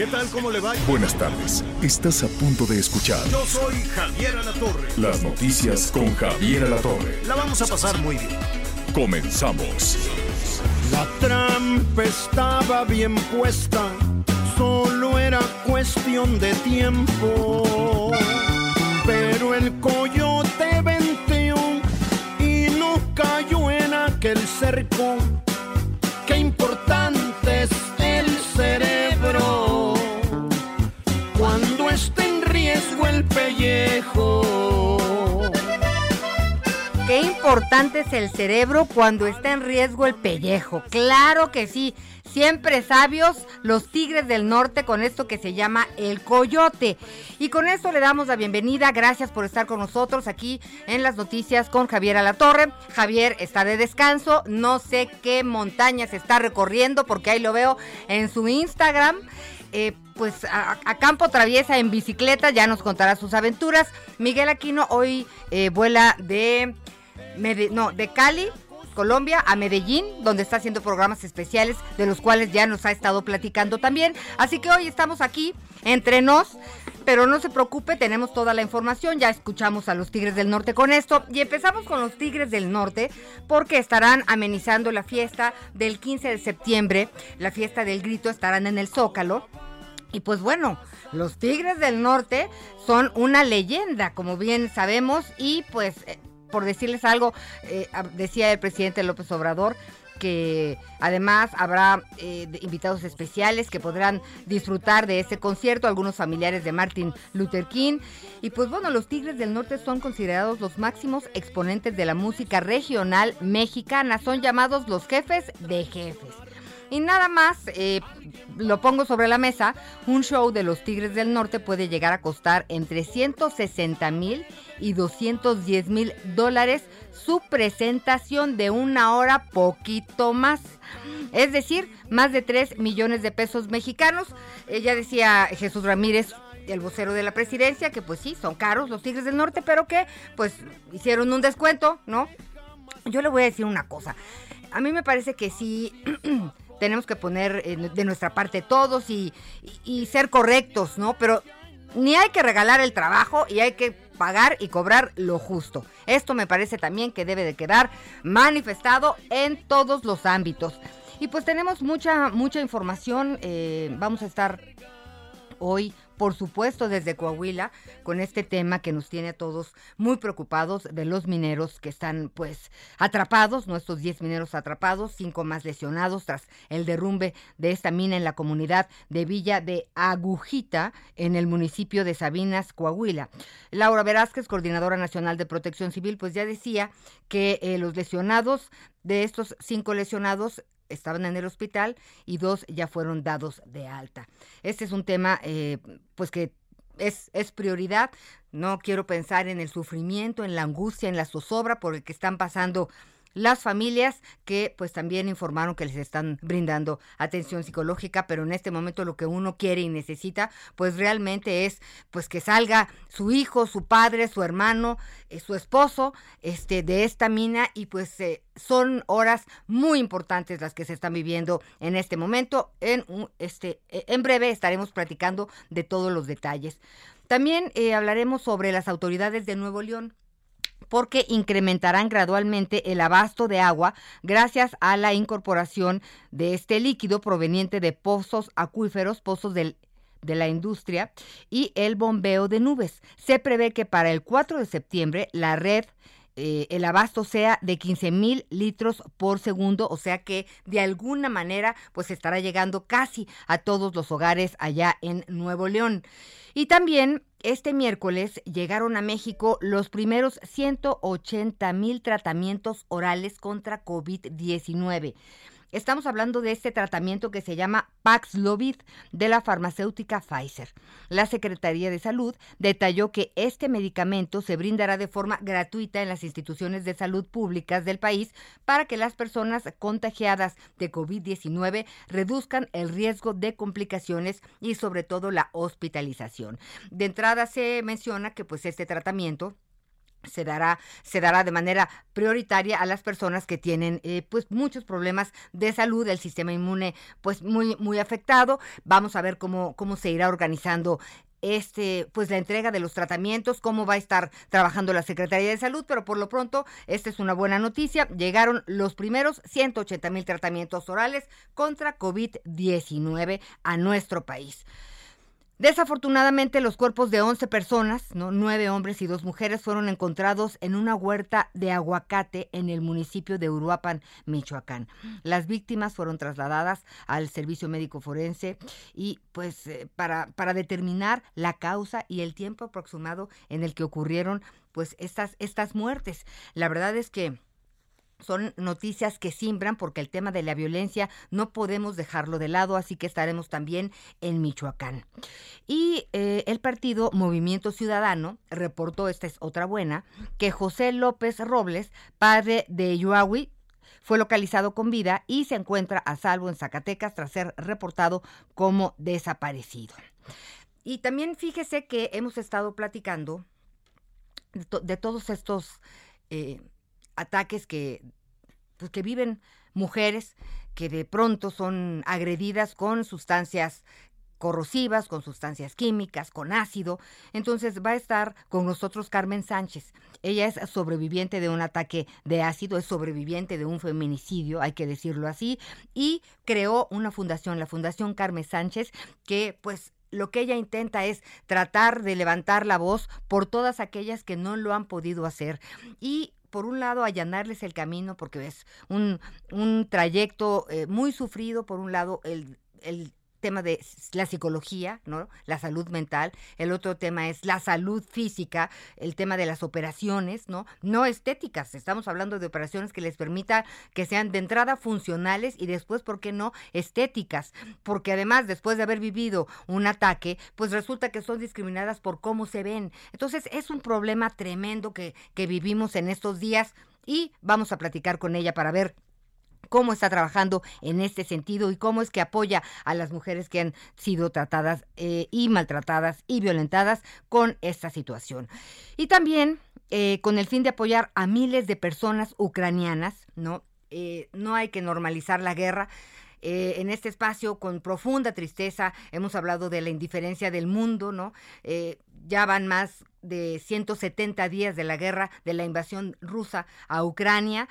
¿Qué tal? ¿Cómo le va? Buenas tardes. Estás a punto de escuchar Yo soy Javier Alatorre. las noticias con Javier Alatorre. La vamos a pasar muy bien. Comenzamos. La trampa estaba bien puesta, solo era cuestión de tiempo. Pero el coyote venteó y no cayó en aquel cerco. Qué importante es el cerebro cuando está en riesgo el pellejo. Claro que sí. Siempre sabios los tigres del norte con esto que se llama el coyote. Y con esto le damos la bienvenida. Gracias por estar con nosotros aquí en las noticias con Javier Alatorre. Javier está de descanso. No sé qué montañas está recorriendo porque ahí lo veo en su Instagram. Eh, pues a, campo traviesa en bicicleta, ya nos contará sus aventuras. Miguel Aquino hoy eh, vuela de, Mede- no, de Cali, Colombia, a Medellín, donde está haciendo programas especiales, de los cuales ya nos ha estado platicando también. Así que hoy estamos aquí entre nos. Pero no se preocupe, tenemos toda la información, ya escuchamos a los Tigres del Norte con esto y empezamos con los Tigres del Norte porque estarán amenizando la fiesta del 15 de septiembre, la fiesta del grito, estarán en el Zócalo. Y pues bueno, los Tigres del Norte son una leyenda, como bien sabemos, y pues eh, por decirles algo, eh, a- decía el presidente López Obrador que además habrá eh, invitados especiales que podrán disfrutar de este concierto, algunos familiares de Martin Luther King. Y pues bueno, los Tigres del Norte son considerados los máximos exponentes de la música regional mexicana, son llamados los jefes de jefes. Y nada más, eh, lo pongo sobre la mesa, un show de los Tigres del Norte puede llegar a costar entre 160 mil y 210 mil dólares su presentación de una hora poquito más. Es decir, más de 3 millones de pesos mexicanos. Eh, decía Jesús Ramírez, el vocero de la presidencia, que pues sí, son caros los Tigres del Norte, pero que pues hicieron un descuento, ¿no? Yo le voy a decir una cosa. A mí me parece que sí tenemos que poner eh, de nuestra parte todos y, ser correctos, ¿no? Pero ni hay que regalar el trabajo y hay que pagar y cobrar lo justo. Esto me parece también que debe de quedar manifestado en todos los ámbitos. Y pues tenemos mucha, mucha información. eh, vamos a estar hoy, por supuesto, desde Coahuila, con este tema que nos tiene a todos muy preocupados de los mineros que están pues atrapados, nuestros 10 mineros atrapados, cinco más lesionados tras el derrumbe de esta mina en la comunidad de Villa de Agujita, en el municipio de Sabinas, Coahuila. Laura Velázquez, coordinadora nacional de protección civil, pues ya decía que eh, los lesionados, de estos cinco lesionados, estaban en el hospital y dos ya fueron dados de alta. Este es un tema, eh, pues que es, es prioridad. No quiero pensar en el sufrimiento, en la angustia, en la zozobra por el que están pasando las familias que pues también informaron que les están brindando atención psicológica, pero en este momento lo que uno quiere y necesita pues realmente es pues que salga su hijo, su padre, su hermano, eh, su esposo este de esta mina y pues eh, son horas muy importantes las que se están viviendo en este momento. En este eh, en breve estaremos platicando de todos los detalles. También eh, hablaremos sobre las autoridades de Nuevo León porque incrementarán gradualmente el abasto de agua gracias a la incorporación de este líquido proveniente de pozos acuíferos, pozos de la industria y el bombeo de nubes. Se prevé que para el 4 de septiembre la red eh, el abasto sea de 15 mil litros por segundo, o sea que de alguna manera pues estará llegando casi a todos los hogares allá en Nuevo León. Y también este miércoles llegaron a México los primeros 180 mil tratamientos orales contra COVID-19. Estamos hablando de este tratamiento que se llama Paxlovid de la farmacéutica Pfizer. La Secretaría de Salud detalló que este medicamento se brindará de forma gratuita en las instituciones de salud públicas del país para que las personas contagiadas de COVID-19 reduzcan el riesgo de complicaciones y sobre todo la hospitalización. De entrada se menciona que pues este tratamiento se dará, se dará de manera prioritaria a las personas que tienen eh, pues muchos problemas de salud, el sistema inmune pues muy, muy afectado. Vamos a ver cómo, cómo se irá organizando este, pues la entrega de los tratamientos, cómo va a estar trabajando la Secretaría de Salud, pero por lo pronto, esta es una buena noticia. Llegaron los primeros 180 mil tratamientos orales contra COVID-19 a nuestro país. Desafortunadamente, los cuerpos de 11 personas, ¿no? nueve hombres y dos mujeres, fueron encontrados en una huerta de aguacate en el municipio de Uruapan, Michoacán. Las víctimas fueron trasladadas al servicio médico forense y, pues, eh, para, para determinar la causa y el tiempo aproximado en el que ocurrieron, pues, estas, estas muertes. La verdad es que son noticias que simbran porque el tema de la violencia no podemos dejarlo de lado, así que estaremos también en Michoacán. Y eh, el partido Movimiento Ciudadano reportó, esta es otra buena, que José López Robles, padre de Yuawi, fue localizado con vida y se encuentra a salvo en Zacatecas tras ser reportado como desaparecido. Y también fíjese que hemos estado platicando de, todos estos... Eh, ataques que, pues, que viven mujeres que de pronto son agredidas con sustancias corrosivas, con sustancias químicas, con ácido. Entonces va a estar con nosotros Carmen Sánchez. Ella es sobreviviente de un ataque de ácido, es sobreviviente de un feminicidio, hay que decirlo así, y creó una fundación, la Fundación Carmen Sánchez, que pues lo que ella intenta es tratar de levantar la voz por todas aquellas que no lo han podido hacer. Y por un lado, allanarles el camino, porque es un, un trayecto eh, muy sufrido, por un lado, el, el tema de la psicología, ¿no? La salud mental. El otro tema es la salud física, el tema de las operaciones, ¿no? No estéticas. Estamos hablando de operaciones que les permita que sean de entrada funcionales y después, ¿por qué no? Estéticas. Porque además, después de haber vivido un ataque, pues resulta que son discriminadas por cómo se ven. Entonces, es un problema tremendo que, que vivimos en estos días y vamos a platicar con ella para ver cómo está trabajando en este sentido y cómo es que apoya a las mujeres que han sido tratadas eh, y maltratadas y violentadas con esta situación. Y también eh, con el fin de apoyar a miles de personas ucranianas, ¿no? Eh, no hay que normalizar la guerra. en este espacio con profunda tristeza hemos hablado de la indiferencia del mundo, ¿no? ya van más de 170 días de la guerra, de la invasión rusa a Ucrania,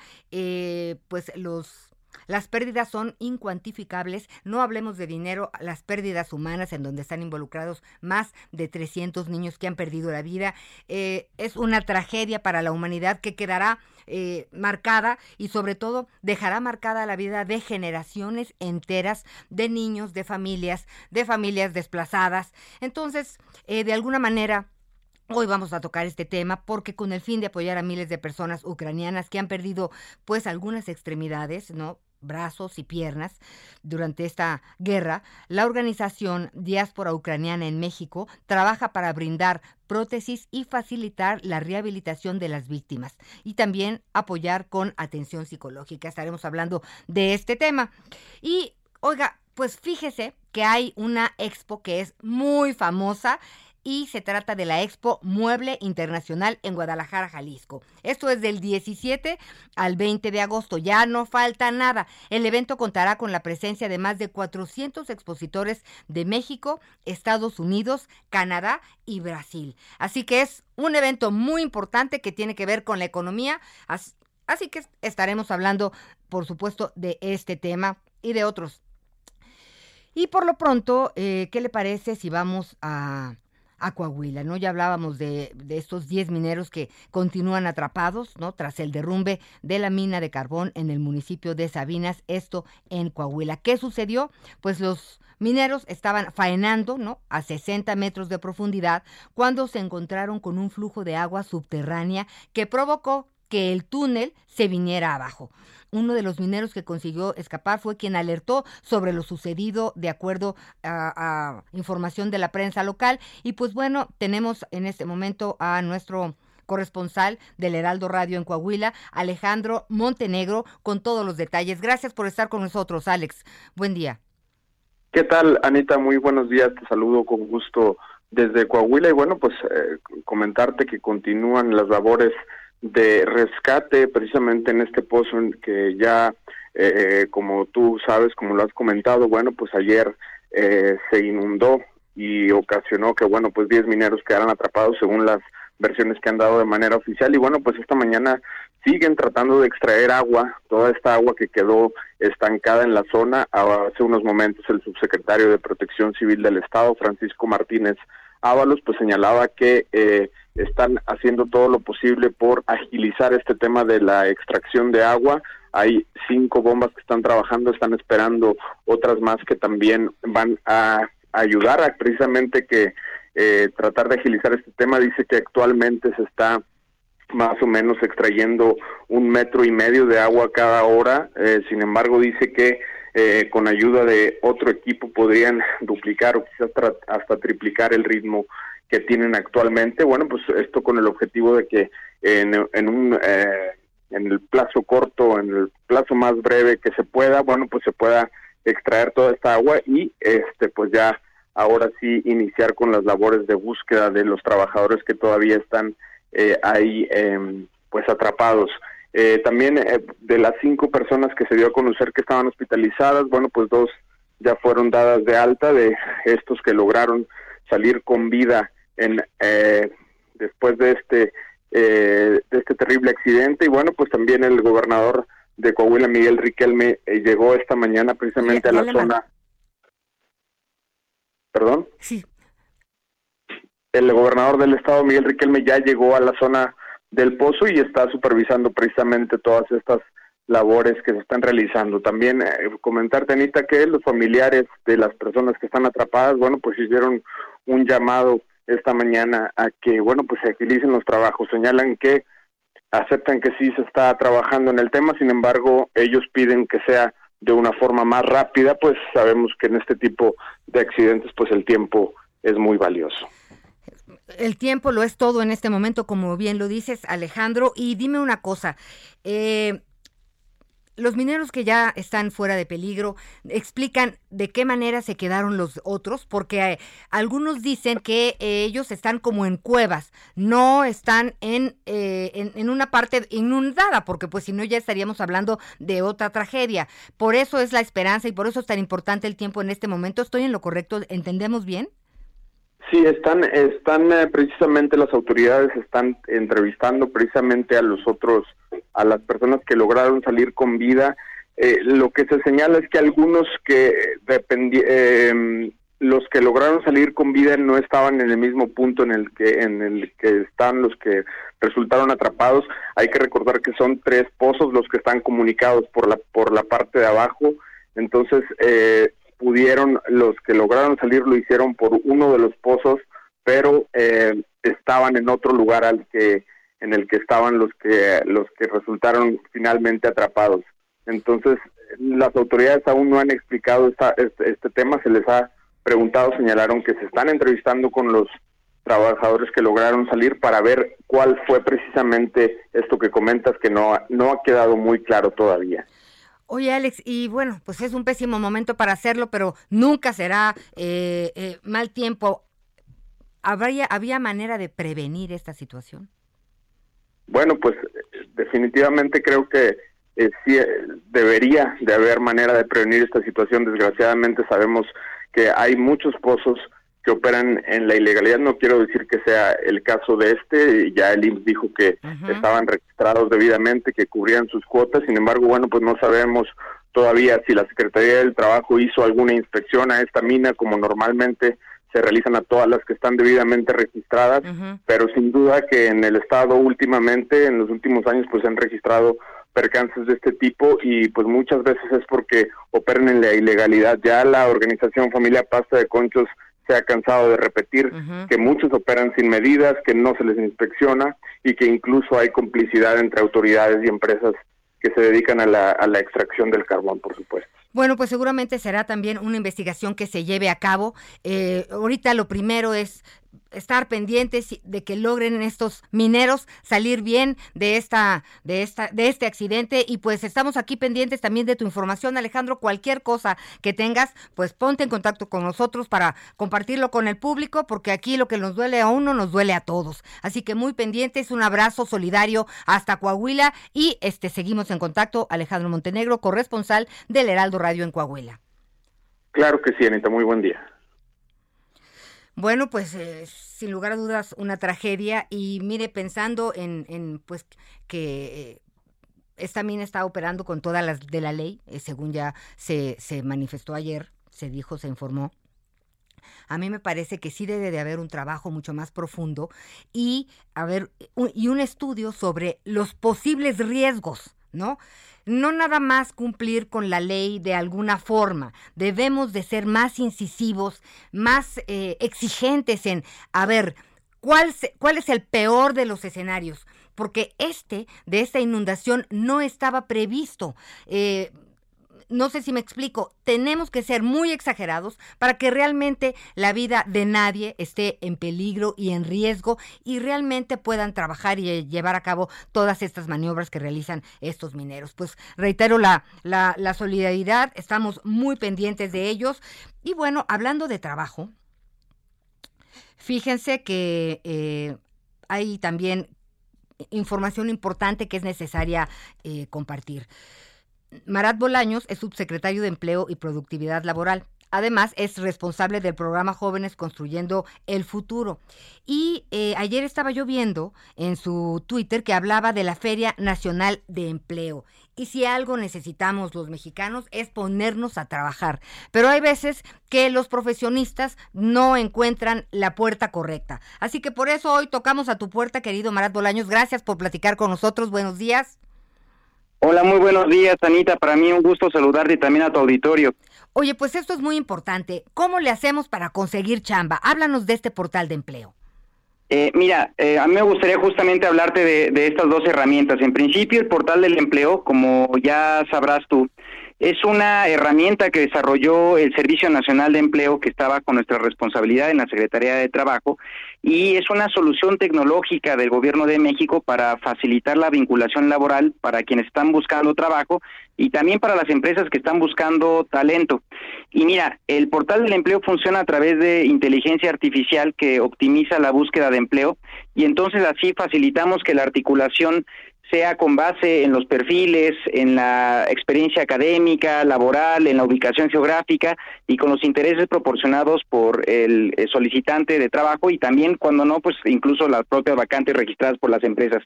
pues los las pérdidas son incuantificables, no hablemos de dinero, las pérdidas humanas en donde están involucrados más de 300 niños que han perdido la vida. Eh, es una tragedia para la humanidad que quedará eh, marcada y sobre todo dejará marcada la vida de generaciones enteras de niños, de familias, de familias desplazadas. Entonces, eh, de alguna manera, Hoy vamos a tocar este tema porque con el fin de apoyar a miles de personas ucranianas que han perdido pues algunas extremidades, ¿no? Brazos y piernas durante esta guerra, la organización Diáspora Ucraniana en México trabaja para brindar prótesis y facilitar la rehabilitación de las víctimas y también apoyar con atención psicológica. Estaremos hablando de este tema. Y oiga, pues fíjese que hay una expo que es muy famosa y se trata de la Expo Mueble Internacional en Guadalajara, Jalisco. Esto es del 17 al 20 de agosto, ya no falta nada. El evento contará con la presencia de más de 400 expositores de México, Estados Unidos, Canadá y Brasil. Así que es un evento muy importante que tiene que ver con la economía. Así que estaremos hablando, por supuesto, de este tema y de otros. Y por lo pronto, eh, ¿qué le parece si vamos a a Coahuila, ¿no? Ya hablábamos de, de estos 10 mineros que continúan atrapados, ¿no? Tras el derrumbe de la mina de carbón en el municipio de Sabinas, esto en Coahuila. ¿Qué sucedió? Pues los mineros estaban faenando, ¿no? A 60 metros de profundidad cuando se encontraron con un flujo de agua subterránea que provocó que el túnel se viniera abajo. Uno de los mineros que consiguió escapar fue quien alertó sobre lo sucedido de acuerdo a, información de la prensa local. Y pues bueno, tenemos en este momento a nuestro corresponsal del Heraldo Radio en Coahuila, Alejandro Montenegro, con todos los detalles. Gracias por estar con nosotros, Alex. Buen día. ¿Qué tal, Anita? Muy buenos días. Te saludo con gusto desde Coahuila y bueno, pues eh, comentarte que continúan las labores de rescate precisamente en este pozo en que ya, eh, como tú sabes, como lo has comentado, bueno, pues ayer eh, se inundó y ocasionó que, bueno, pues 10 mineros quedaran atrapados según las versiones que han dado de manera oficial y bueno, pues esta mañana siguen tratando de extraer agua, toda esta agua que quedó estancada en la zona. Hace unos momentos el subsecretario de Protección Civil del Estado, Francisco Martínez Ábalos, pues señalaba que eh, están haciendo todo lo posible por agilizar este tema de la extracción de agua. Hay cinco bombas que están trabajando, están esperando otras más que también van a ayudar a precisamente que eh, tratar de agilizar este tema. Dice que actualmente se está más o menos extrayendo un metro y medio de agua cada hora. Eh, sin embargo, dice que eh, con ayuda de otro equipo podrían duplicar o quizás hasta triplicar el ritmo que tienen actualmente. Bueno, pues esto con el objetivo de que en, en un eh, en el plazo corto, en el plazo más breve que se pueda, bueno, pues se pueda extraer toda esta agua y este pues ya ahora sí iniciar con las labores de búsqueda de los trabajadores que todavía están eh, ahí em, pues atrapados. Eh, también eh, de las cinco personas que se dio a conocer que estaban hospitalizadas, bueno, pues dos ya fueron dadas de alta de estos que lograron salir con vida en después de este de este terrible accidente y bueno, pues también el gobernador de Coahuila Miguel Riquelme llegó esta mañana precisamente a la zona. ¿Perdón? Sí, el gobernador del estado, Miguel Riquelme, ya llegó a la zona del pozo y está supervisando precisamente todas estas labores que se están realizando. También eh, comentarte, Anita, que los familiares de las personas que están atrapadas, bueno, pues hicieron un llamado esta mañana a que, bueno, pues se agilicen los trabajos. Señalan que aceptan que sí se está trabajando en el tema, sin embargo, ellos piden que sea de una forma más rápida, pues sabemos que en este tipo de accidentes, pues el tiempo es muy valioso el tiempo lo es todo en este momento, como bien lo dices, Alejandro. Y dime una cosa, eh, los mineros que ya están fuera de peligro explican de qué manera se quedaron los otros, porque eh, algunos dicen que eh, ellos están como en cuevas, no están en, en, en, una parte inundada, porque pues si no ya estaríamos hablando de otra tragedia. Por eso es la esperanza y por eso es tan importante el tiempo en este momento. ¿Estoy en lo correcto? ¿Entendemos bien? Sí, están, están eh, precisamente las autoridades están entrevistando precisamente a los otros, a las personas que lograron salir con vida. Eh, lo que se señala es que algunos que dependían, eh, los que lograron salir con vida no estaban en el mismo punto en el que en el que están los que resultaron atrapados. Hay que recordar que son tres pozos los que están comunicados por la por la parte de abajo. Entonces, eh, pudieron, los que lograron salir lo hicieron por uno de los pozos, pero eh, estaban en otro lugar al que en el que estaban los que los que resultaron finalmente atrapados. Entonces, las autoridades aún no han explicado esta, este, este tema, se les ha preguntado, señalaron que se están entrevistando con los trabajadores que lograron salir para ver cuál fue precisamente esto que comentas que no, no ha quedado muy claro todavía. Oye, Alex, y bueno, pues es un pésimo momento para hacerlo, pero nunca será eh, eh, mal tiempo. ¿Habría, ¿Había manera de prevenir esta situación? Bueno, pues definitivamente creo que eh, sí debería de haber manera de prevenir esta situación. Desgraciadamente sabemos que hay muchos pozos que operan en la ilegalidad. No quiero decir que sea el caso de este, ya el IMSS dijo que estaban registrados debidamente, que cubrían sus cuotas, sin embargo, bueno, pues no sabemos todavía si la Secretaría del Trabajo hizo alguna inspección a esta mina como normalmente se realizan a todas las que están debidamente registradas, pero sin duda que en el estado últimamente, en los últimos años, pues se han registrado percances de este tipo y pues muchas veces es porque operan en la ilegalidad. Ya la organización Familia Pasta de Conchos se ha cansado de repetir que muchos operan sin medidas, que no se les inspecciona y que incluso hay complicidad entre autoridades y empresas que se dedican a la, a la extracción del carbón, por supuesto. Bueno, pues seguramente será también una investigación que se lleve a cabo. Eh, ahorita lo primero es estar pendientes de que logren estos mineros salir bien de esta de esta de este accidente. Y pues estamos aquí pendientes también de tu información Alejandro. Cualquier cosa que tengas pues ponte en contacto con nosotros para compartirlo con el público porque aquí lo que nos duele a uno nos duele a todos. Así que muy pendientes un abrazo solidario hasta Coahuila. Y este seguimos en contacto Alejandro Montenegro corresponsal del Heraldo Radio en Coahuila. Claro que sí Anita. Muy buen día bueno, pues eh, sin lugar a dudas una tragedia y mire, pensando en, en pues que eh, esta mina está operando con todas las de la ley, eh, según ya se, se manifestó ayer, se dijo, se informó. A mí me parece que sí debe de haber un trabajo mucho más profundo y, haber, y un estudio sobre los posibles riesgos, ¿no? no nada más cumplir con la ley de alguna forma, debemos de ser más incisivos, más eh, exigentes en, a ver, ¿cuál, ¿cuál es el peor de los escenarios? Porque este, de esta inundación, no estaba previsto. Eh, no sé si me explico, tenemos que ser muy exagerados para que realmente la vida de nadie esté en peligro y en riesgo y realmente puedan trabajar y eh, llevar a cabo todas estas maniobras que realizan estos mineros. Pues reitero la, la, solidaridad, estamos muy pendientes de ellos. Y bueno, hablando de trabajo, fíjense que eh, hay también información importante que es necesaria eh, compartir. Marat Bolaños es subsecretario de Empleo y Productividad Laboral. Además, es responsable del programa Jóvenes Construyendo el Futuro. Y eh, ayer estaba yo viendo en su Twitter que hablaba de la Feria Nacional de Empleo. Y si algo necesitamos los mexicanos es ponernos a trabajar. Pero hay veces que los profesionistas no encuentran la puerta correcta. Así que por eso hoy tocamos a tu puerta, querido Marat Bolaños. Gracias por platicar con nosotros. Buenos días. Hola, muy buenos días, Anita. Para mí un gusto saludarte y también a tu auditorio. Oye, pues esto es muy importante. ¿Cómo le hacemos para conseguir chamba? Háblanos de este portal de empleo. Eh, mira, eh, a mí me gustaría justamente hablarte de, de, estas dos herramientas. En principio, el portal del empleo, como ya sabrás tú, es una herramienta que desarrolló el Servicio Nacional de Empleo que estaba con nuestra responsabilidad en la Secretaría de Trabajo y es una solución tecnológica del Gobierno de México para facilitar la vinculación laboral para quienes están buscando trabajo y también para las empresas que están buscando talento. Y mira, el portal del empleo funciona a través de inteligencia artificial que optimiza la búsqueda de empleo y entonces así facilitamos que la articulación sea con base en los perfiles, en la experiencia académica, laboral, en la ubicación geográfica y con los intereses proporcionados por el solicitante de trabajo y también, cuando no, pues incluso las propias vacantes registradas por las empresas.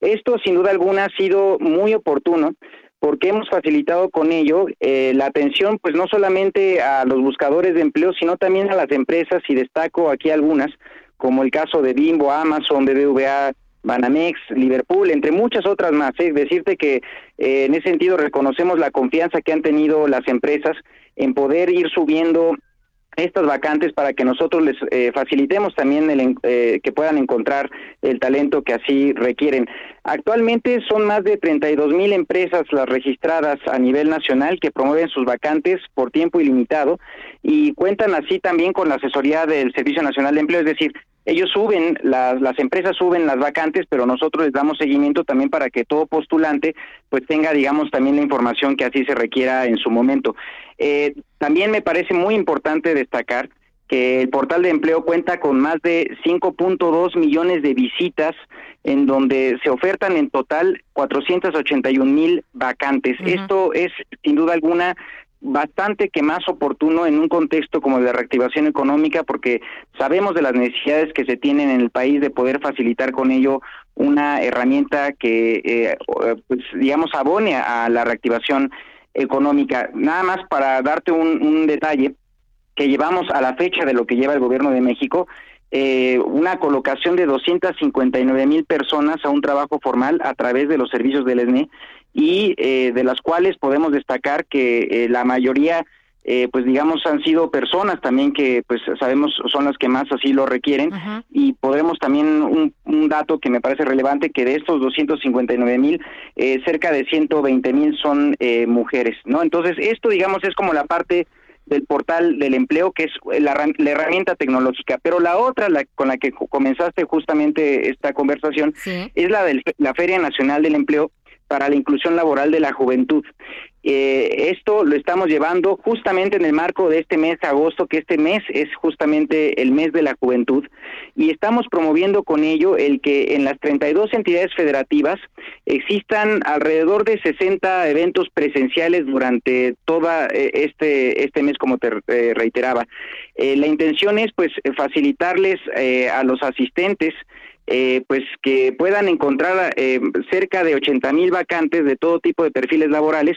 Esto, sin duda alguna, ha sido muy oportuno porque hemos facilitado con ello eh, la atención, pues no solamente a los buscadores de empleo, sino también a las empresas, y destaco aquí algunas, como el caso de Bimbo, Amazon, BBVA, Banamex, Liverpool, entre muchas otras más. Es ¿eh? decirte que eh, en ese sentido reconocemos la confianza que han tenido las empresas en poder ir subiendo estas vacantes para que nosotros les eh, facilitemos también el, que puedan encontrar el talento que así requieren. Actualmente son más de 32 mil empresas las registradas a nivel nacional que promueven sus vacantes por tiempo ilimitado y cuentan así también con la asesoría del Servicio Nacional de Empleo, es decir, ellos suben, las, las empresas suben las vacantes, pero nosotros les damos seguimiento también para que todo postulante pues tenga, digamos, también la información que así se requiera en su momento. Eh, también me parece muy importante destacar que el portal de empleo cuenta con más de 5.2 millones de visitas en donde se ofertan en total 481 mil vacantes. Esto es, sin duda alguna, bastante que más oportuno en un contexto como de reactivación económica porque sabemos de las necesidades que se tienen en el país de poder facilitar con ello una herramienta que eh, pues digamos abone a la reactivación económica. Nada más para darte un, un detalle que llevamos a la fecha de lo que lleva el gobierno de México eh, una colocación de 259 mil personas a un trabajo formal a través de los servicios del ESNE y eh, de las cuales podemos destacar que eh, la mayoría eh, pues digamos han sido personas también que pues sabemos son las que más así lo requieren. Y podremos también un, un, dato que me parece relevante que de estos 259 mil eh, cerca de 120 mil son eh, mujeres no entonces esto digamos es como la parte del portal del empleo, que es la, herramienta tecnológica. Pero la otra, la, con la que comenzaste justamente esta conversación, es la de la Feria Nacional del Empleo para la Inclusión Laboral de la Juventud. Eh, esto lo estamos llevando justamente en el marco de este mes de agosto, que este mes es justamente el mes de la juventud, y estamos promoviendo con ello el que en las 32 entidades federativas existan alrededor de 60 eventos presenciales durante toda eh, este este mes, como te eh, reiteraba. la intención es pues facilitarles a los asistentes eh, pues que puedan encontrar eh, cerca de 80 mil vacantes de todo tipo de perfiles laborales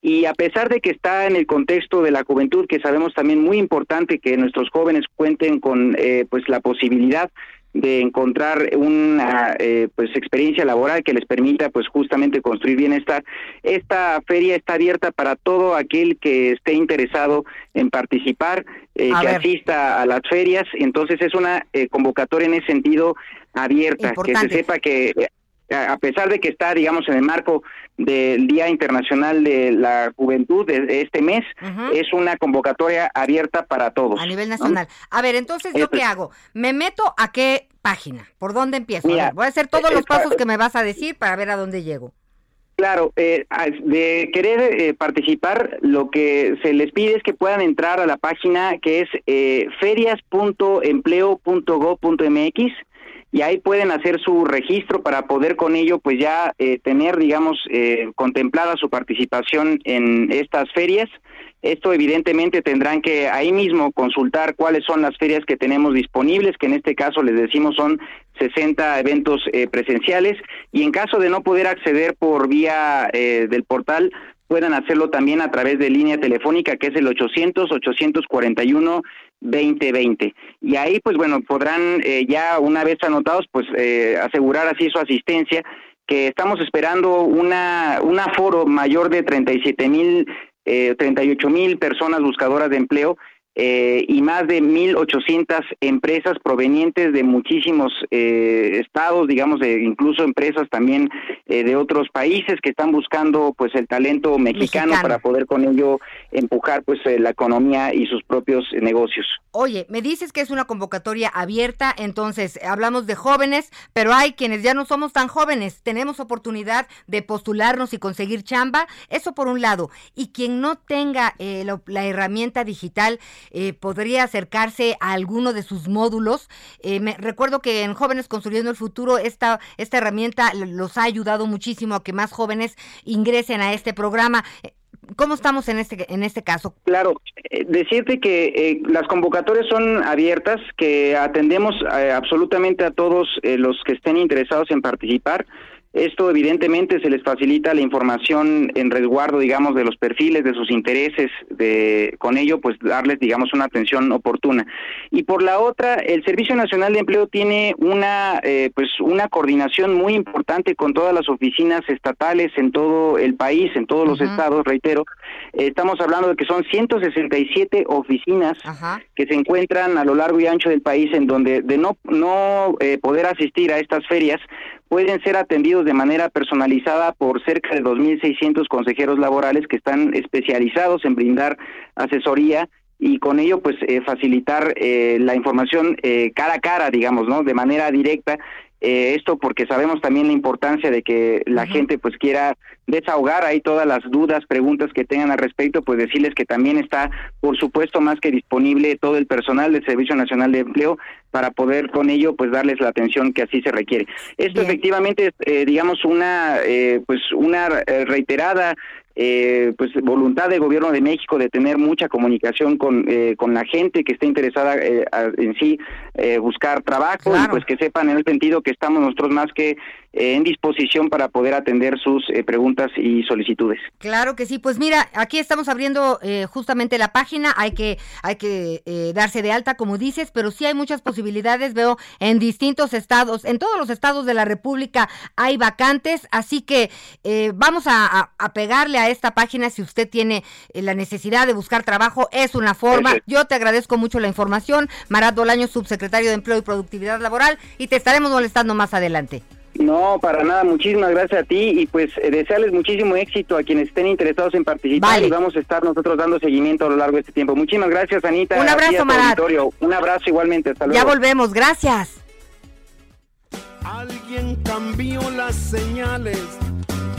y a pesar de que está en el contexto de la juventud, que sabemos también muy importante que nuestros jóvenes cuenten con eh, pues la posibilidad de encontrar una eh, pues experiencia laboral que les permita pues justamente construir bienestar. Esta feria está abierta para todo aquel que esté interesado en participar, eh, que asista a las ferias. Entonces es una eh, convocatoria en ese sentido abierta, que se sepa que a pesar de que está, digamos, en el marco del Día Internacional de la Juventud de este mes, es una convocatoria abierta para todos. A nivel nacional. A ver, entonces, ¿yo qué hago? ¿Me meto a qué página? ¿Por dónde empiezo? voy a hacer todos los pasos que me vas a decir para ver a dónde llego. Claro, eh, de querer eh, participar, lo que se les pide es que puedan entrar a la página que es eh, ferias.empleo.go.mx y ahí pueden hacer su registro para poder con ello pues ya eh, tener digamos eh, contemplada su participación en estas ferias. Esto evidentemente tendrán que ahí mismo consultar cuáles son las ferias que tenemos disponibles que en este caso les decimos son 60 eventos eh, presenciales y en caso de no poder acceder por vía del portal puedan hacerlo también a través de línea telefónica que es el 800 841 2020. Y ahí, pues bueno, podrán eh, ya una vez anotados, pues eh, asegurar así su asistencia, que estamos esperando una, un aforo mayor de 37 mil, eh, 38 mil personas buscadoras de empleo eh, y más de 1.800 empresas provenientes de muchísimos eh, estados, digamos, de, incluso empresas también eh, de otros países que están buscando pues el talento mexicano, para poder con ello empujar pues la economía y sus propios negocios. Oye, me dices que es una convocatoria abierta, entonces hablamos de jóvenes, pero hay quienes ya no somos tan jóvenes, tenemos oportunidad de postularnos y conseguir chamba, eso por un lado, y quien no tenga la herramienta digital, eh, podría acercarse a alguno de sus módulos. Eh, me, recuerdo que en Jóvenes Construyendo el Futuro esta, esta herramienta los ha ayudado muchísimo a que más jóvenes ingresen a este programa. ¿Cómo estamos en este en este caso? Claro, eh, decirte que las convocatorias son abiertas, que atendemos absolutamente a todos los que estén interesados en participar. Esto evidentemente se les facilita la información en resguardo, digamos, de los perfiles, de sus intereses, de con ello pues darles, digamos, una atención oportuna. Y por la otra, el Servicio Nacional de Empleo tiene una eh, pues una coordinación muy importante con todas las oficinas estatales en todo el país, en todos los estados, reitero. estamos hablando de que son 167 oficinas que se encuentran a lo largo y ancho del país en donde de no no eh, poder asistir a estas ferias pueden ser atendidos de manera personalizada por cerca de 2.600 consejeros laborales que están especializados en brindar asesoría y con ello pues eh, facilitar eh, la información eh, cara a cara, digamos, ¿no? De manera directa eh, esto porque sabemos también la importancia de que la gente pues quiera desahogar ahí todas las dudas, preguntas que tengan al respecto, pues decirles que también está, por supuesto, más que disponible todo el personal del Servicio Nacional de Empleo para poder con ello pues darles la atención que así se requiere. Esto efectivamente es, eh, digamos, una eh, pues una reiterada eh, pues voluntad del gobierno de México de tener mucha comunicación con, eh, con la gente que esté interesada eh, en sí buscar trabajo y pues que sepan en el sentido que estamos nosotros más que eh, en disposición para poder atender sus eh, preguntas y solicitudes. Claro que sí, pues mira, aquí estamos abriendo eh, justamente la página, hay que, hay que darse de alta, como dices, pero sí hay muchas posibilidades, veo en distintos estados, en todos los estados de la República hay vacantes, así que vamos a, pegarle a esta página si usted tiene la necesidad de buscar trabajo, es una forma. Yo te agradezco mucho la información, Marat Bolaño, subsecretario de Empleo y Productividad Laboral, y te estaremos molestando más adelante. No, para nada. Muchísimas gracias a ti y pues eh, desearles muchísimo éxito a quienes estén interesados en participar y vamos a estar nosotros dando seguimiento a lo largo de este tiempo. Muchísimas gracias, Anita. Un abrazo, Marat. Un abrazo igualmente. Hasta luego. Ya volvemos. Gracias. Alguien cambió las señales,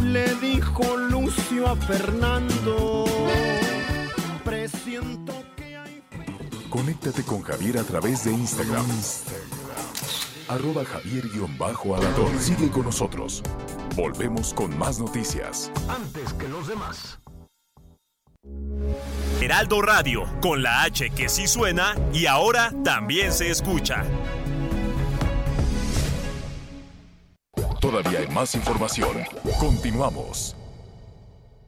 le dijo Lucio a Fernando. Presiento que hay... Conéctate con Javier a través de Instagram arroba javier alador Sigue con nosotros. Volvemos con más noticias. Antes que los demás. Heraldo Radio, con la H que sí suena y ahora también se escucha. Todavía hay más información. Continuamos.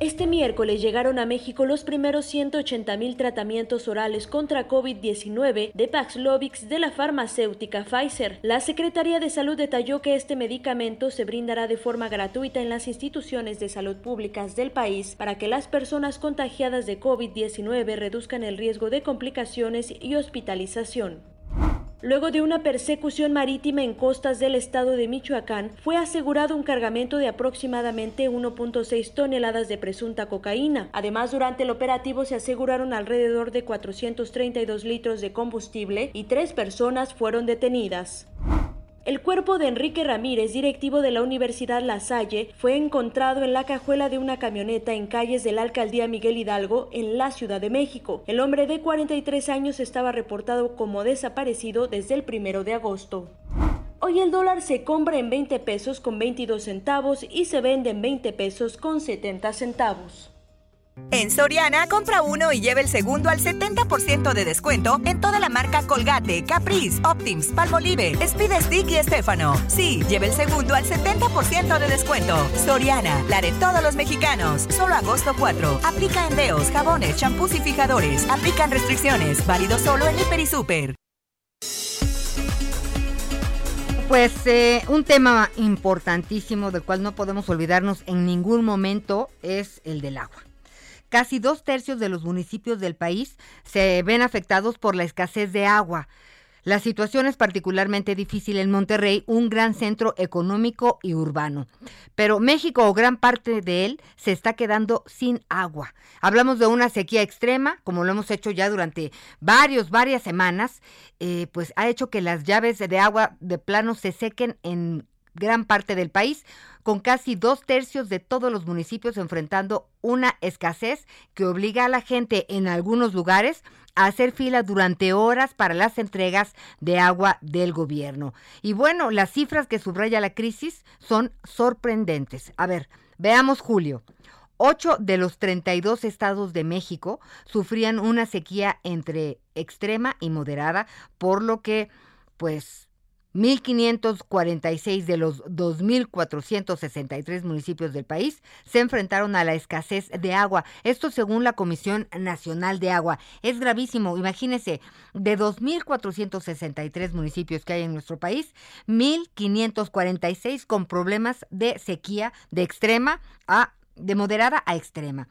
Este miércoles llegaron a México los primeros 180 mil tratamientos orales contra COVID-19 de Paxlovid de la farmacéutica Pfizer. La Secretaría de Salud detalló que este medicamento se brindará de forma gratuita en las instituciones de salud públicas del país para que las personas contagiadas de COVID-19 reduzcan el riesgo de complicaciones y hospitalización. Luego de una persecución marítima en costas del estado de Michoacán, fue asegurado un cargamento de aproximadamente 1.6 toneladas de presunta cocaína. Además, durante el operativo se aseguraron alrededor de 432 litros de combustible y tres personas fueron detenidas. El cuerpo de Enrique Ramírez, directivo de la Universidad La Salle, fue encontrado en la cajuela de una camioneta en calles de la alcaldía Miguel Hidalgo, en la Ciudad de México. El hombre de 43 años estaba reportado como desaparecido desde el primero de agosto. Hoy el dólar se compra en 20 pesos con 22 centavos y se vende en 20 pesos con 70 centavos. En Soriana, compra uno y lleve el segundo al 70% de descuento en toda la marca Colgate, Caprice, Optims, Palmolive, Speed Stick y Estefano. Sí, lleve el segundo al 70% de descuento. Soriana, la de todos los mexicanos. Solo agosto 4. Aplica endeos, jabones, champús y fijadores. Aplican restricciones. Válido solo en Hiper y Super. Pues eh, un tema importantísimo del cual no podemos olvidarnos en ningún momento es el del agua. Casi dos tercios de los municipios del país se ven afectados por la escasez de agua. La situación es particularmente difícil en Monterrey, un gran centro económico y urbano. Pero México o gran parte de él se está quedando sin agua. Hablamos de una sequía extrema, como lo hemos hecho ya durante varios, varias semanas, eh, pues ha hecho que las llaves de agua de plano se sequen en gran parte del país, con casi dos tercios de todos los municipios enfrentando una escasez que obliga a la gente en algunos lugares a hacer fila durante horas para las entregas de agua del gobierno. Y bueno, las cifras que subraya la crisis son sorprendentes. A ver, veamos Julio. Ocho de los 32 estados de México sufrían una sequía entre extrema y moderada, por lo que, pues, 1.546 de los 2.463 municipios del país se enfrentaron a la escasez de agua. Esto según la Comisión Nacional de Agua. Es gravísimo. Imagínense, de 2.463 municipios que hay en nuestro país, 1.546 con problemas de sequía de extrema a de moderada a extrema.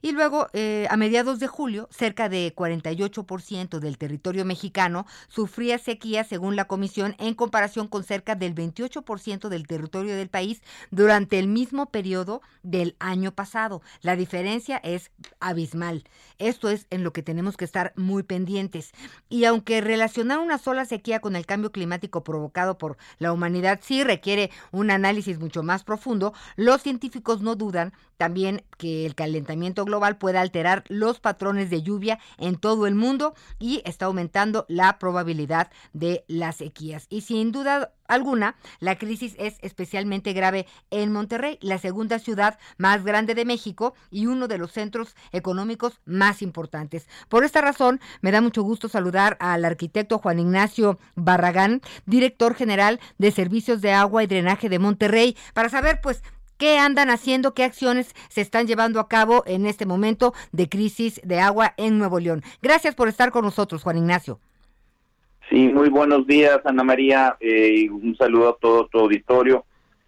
Y luego, eh, a mediados de julio, cerca de 48% del territorio mexicano sufría sequía según la comisión en comparación con cerca del 28% del territorio del país durante el mismo periodo del año pasado. La diferencia es abismal. Esto es en lo que tenemos que estar muy pendientes. Y aunque relacionar una sola sequía con el cambio climático provocado por la humanidad sí requiere un análisis mucho más profundo, los científicos no dudan también que el calentamiento global puede alterar los patrones de lluvia en todo el mundo y está aumentando la probabilidad de las sequías. Y sin duda alguna, la crisis es especialmente grave en Monterrey, la segunda ciudad más grande de México y uno de los centros económicos más importantes. Por esta razón, me da mucho gusto saludar al arquitecto Juan Ignacio Barragán, director general de Servicios de Agua y Drenaje de Monterrey, para saber, pues, ¿Qué andan haciendo? ¿Qué acciones se están llevando a cabo en este momento de crisis de agua en Nuevo León? Gracias por estar con nosotros, Juan Ignacio. Sí, muy buenos días, Ana María, eh, y un saludo a todo tu auditorio.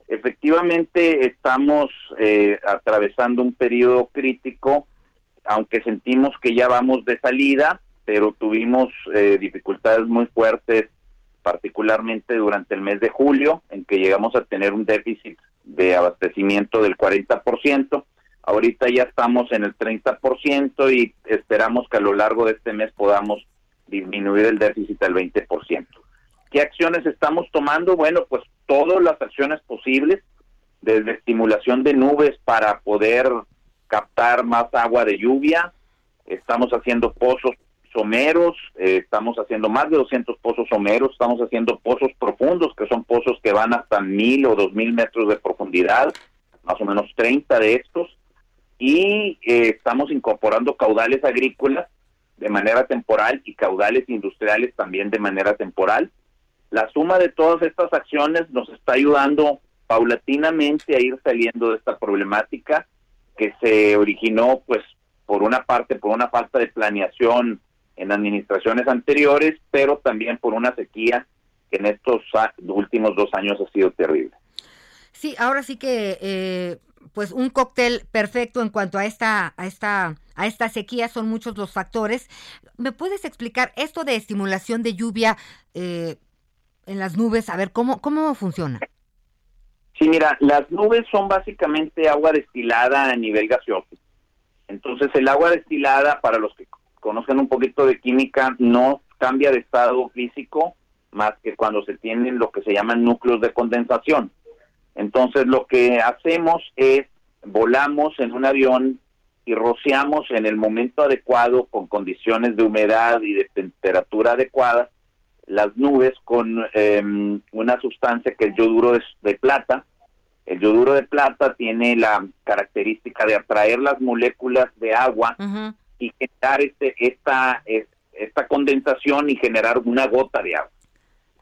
Efectivamente, estamos eh, atravesando un periodo crítico, aunque sentimos que ya vamos de salida, pero tuvimos eh, dificultades muy fuertes, particularmente durante el mes de julio, en que llegamos a tener un déficit de abastecimiento del 40%. Ahorita ya estamos en el 30% y esperamos que a lo largo de este mes podamos disminuir el déficit al 20%. ¿Qué acciones estamos tomando? Bueno, pues todas las acciones posibles, desde estimulación de nubes para poder captar más agua de lluvia, estamos haciendo pozos someros, eh, estamos haciendo más de 200 pozos someros, estamos haciendo pozos profundos, que son pozos que van hasta mil o dos mil metros de profundidad, más o menos 30 de estos, y eh, estamos incorporando caudales agrícolas de manera temporal y caudales industriales también de manera temporal. La suma de todas estas acciones nos está ayudando paulatinamente a ir saliendo de esta problemática que se originó pues por una parte por una falta de planeación en administraciones anteriores, pero también por una sequía que en estos últimos dos años ha sido terrible. Sí, ahora sí que eh, pues un cóctel perfecto en cuanto a esta a esta a esta sequía son muchos los factores. ¿Me puedes explicar esto de estimulación de lluvia eh, en las nubes? A ver cómo cómo funciona. Sí, mira, las nubes son básicamente agua destilada a nivel gaseoso. Entonces, el agua destilada, para los que conocen un poquito de química, no cambia de estado físico más que cuando se tienen lo que se llaman núcleos de condensación. Entonces lo que hacemos es volamos en un avión y rociamos en el momento adecuado con condiciones de humedad y de temperatura adecuada las nubes con em, una sustancia que es yoduro de, plata. El yoduro de plata tiene la característica de atraer las moléculas de agua y generar este, esta, esta condensación y generar una gota de agua.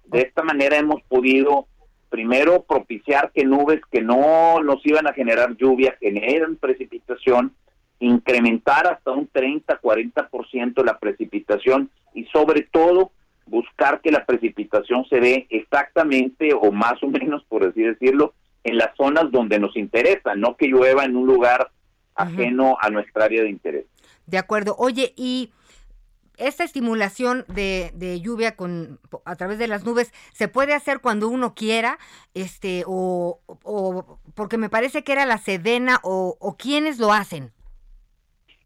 De esta manera hemos podido primero propiciar que nubes que no nos iban a generar lluvia generen precipitación, incrementar hasta un 30-40% la precipitación y sobre todo buscar que la precipitación se dé exactamente o más o menos, por así decirlo, en las zonas donde nos interesa, no que llueva en un lugar ajeno a nuestra área de interés. De acuerdo. Oye, y esta estimulación de, de, lluvia con a través de las nubes se puede hacer cuando uno quiera, este, o, o porque me parece que era la Sedena o, o quiénes lo hacen.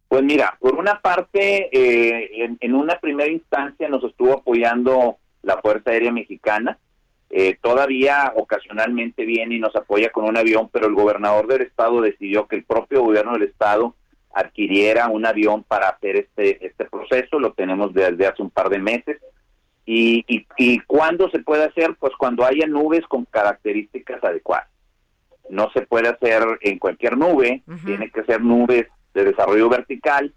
Pues mira, por una parte, eh, en, una primera instancia nos estuvo apoyando la Fuerza Aérea Mexicana. Eh, todavía ocasionalmente viene y nos apoya con un avión, pero el gobernador del estado decidió que el propio gobierno del estado adquiriera un avión para hacer este, este proceso, lo tenemos desde hace un par de meses. Y, y, cuándo se puede hacer? Pues cuando haya nubes con características adecuadas. No se puede hacer en cualquier nube, tiene que ser nubes de desarrollo vertical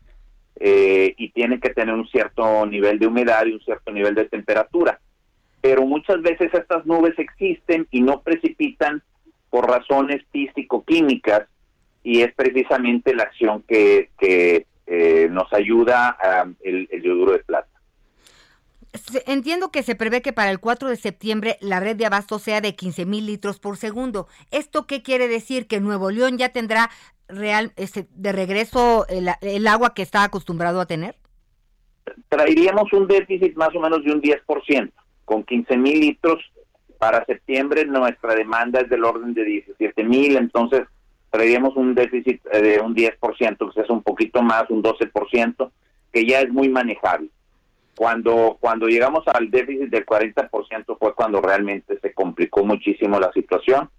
eh, y tiene que tener un cierto nivel de humedad y un cierto nivel de temperatura. Pero muchas veces estas nubes existen y no precipitan por razones físico-químicas y es precisamente la acción que, eh, nos ayuda el, el yoduro de plata. Entiendo que se prevé que para el 4 de septiembre la red de abasto sea de 15 mil litros por segundo. ¿Esto qué quiere decir? Que Nuevo León ya tendrá real, este, de regreso el, el agua que está acostumbrado a tener? Traeríamos un déficit más o menos de un 10%, con 15 mil litros. Para septiembre nuestra demanda es del orden de 17 mil, entonces traeríamos un déficit eh, de un 10%, que es un poquito más, un 12%, que ya es muy manejable. Cuando, cuando llegamos al déficit del 40% fue cuando realmente se complicó muchísimo la situación.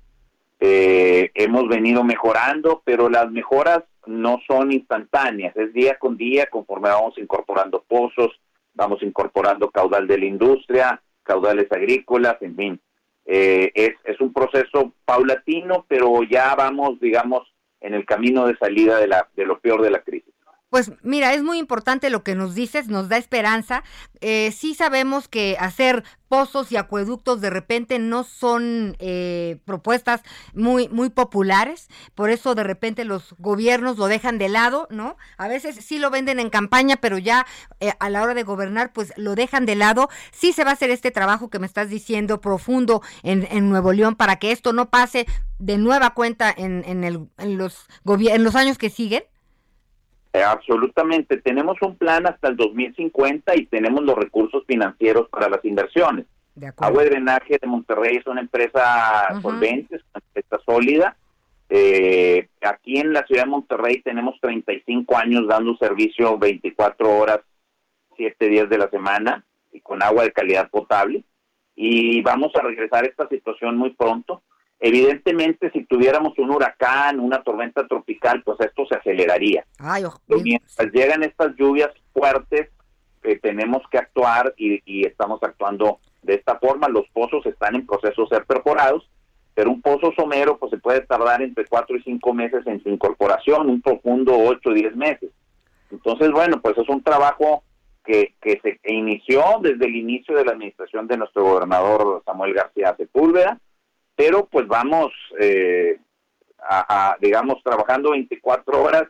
Eh, hemos venido mejorando, pero las mejoras no son instantáneas, es día con día conforme vamos incorporando pozos, vamos incorporando caudal de la industria, caudales agrícolas, en fin. Eh, es, es un proceso paulatino, pero ya vamos, digamos, en el camino de salida de, la, de lo peor de la crisis. Pues mira, es muy importante lo que nos dices, nos da esperanza. Eh, sí sabemos que hacer pozos y acueductos de repente no son eh, propuestas muy muy populares, por eso de repente los gobiernos lo dejan de lado, ¿no? A veces sí lo venden en campaña, pero ya eh, a la hora de gobernar pues lo dejan de lado. Sí se va a hacer este trabajo que me estás diciendo profundo en, en Nuevo León para que esto no pase de nueva cuenta en, en, el, en los, en los años que siguen. Eh, absolutamente. Tenemos un plan hasta el 2050 y tenemos los recursos financieros para las inversiones. Agua de Drenaje de Monterrey es una empresa solvente, es una empresa sólida. Eh, aquí en la ciudad de Monterrey tenemos 35 años dando servicio 24 horas, 7 días de la semana y con agua de calidad potable. Y vamos a regresar a esta situación muy pronto. Evidentemente, si tuviéramos un huracán, una tormenta tropical, pues esto se aceleraría. Ay, mientras llegan estas lluvias fuertes, eh, tenemos que actuar y, y, estamos actuando de esta forma. Los pozos están en proceso de ser perforados, pero un pozo somero pues se puede tardar entre cuatro y cinco meses en su incorporación, un profundo ocho o diez meses. Entonces, bueno, pues es un trabajo que, que se inició desde el inicio de la administración de nuestro gobernador Samuel García Sepúlveda pero pues vamos, eh, a, digamos, trabajando 24 horas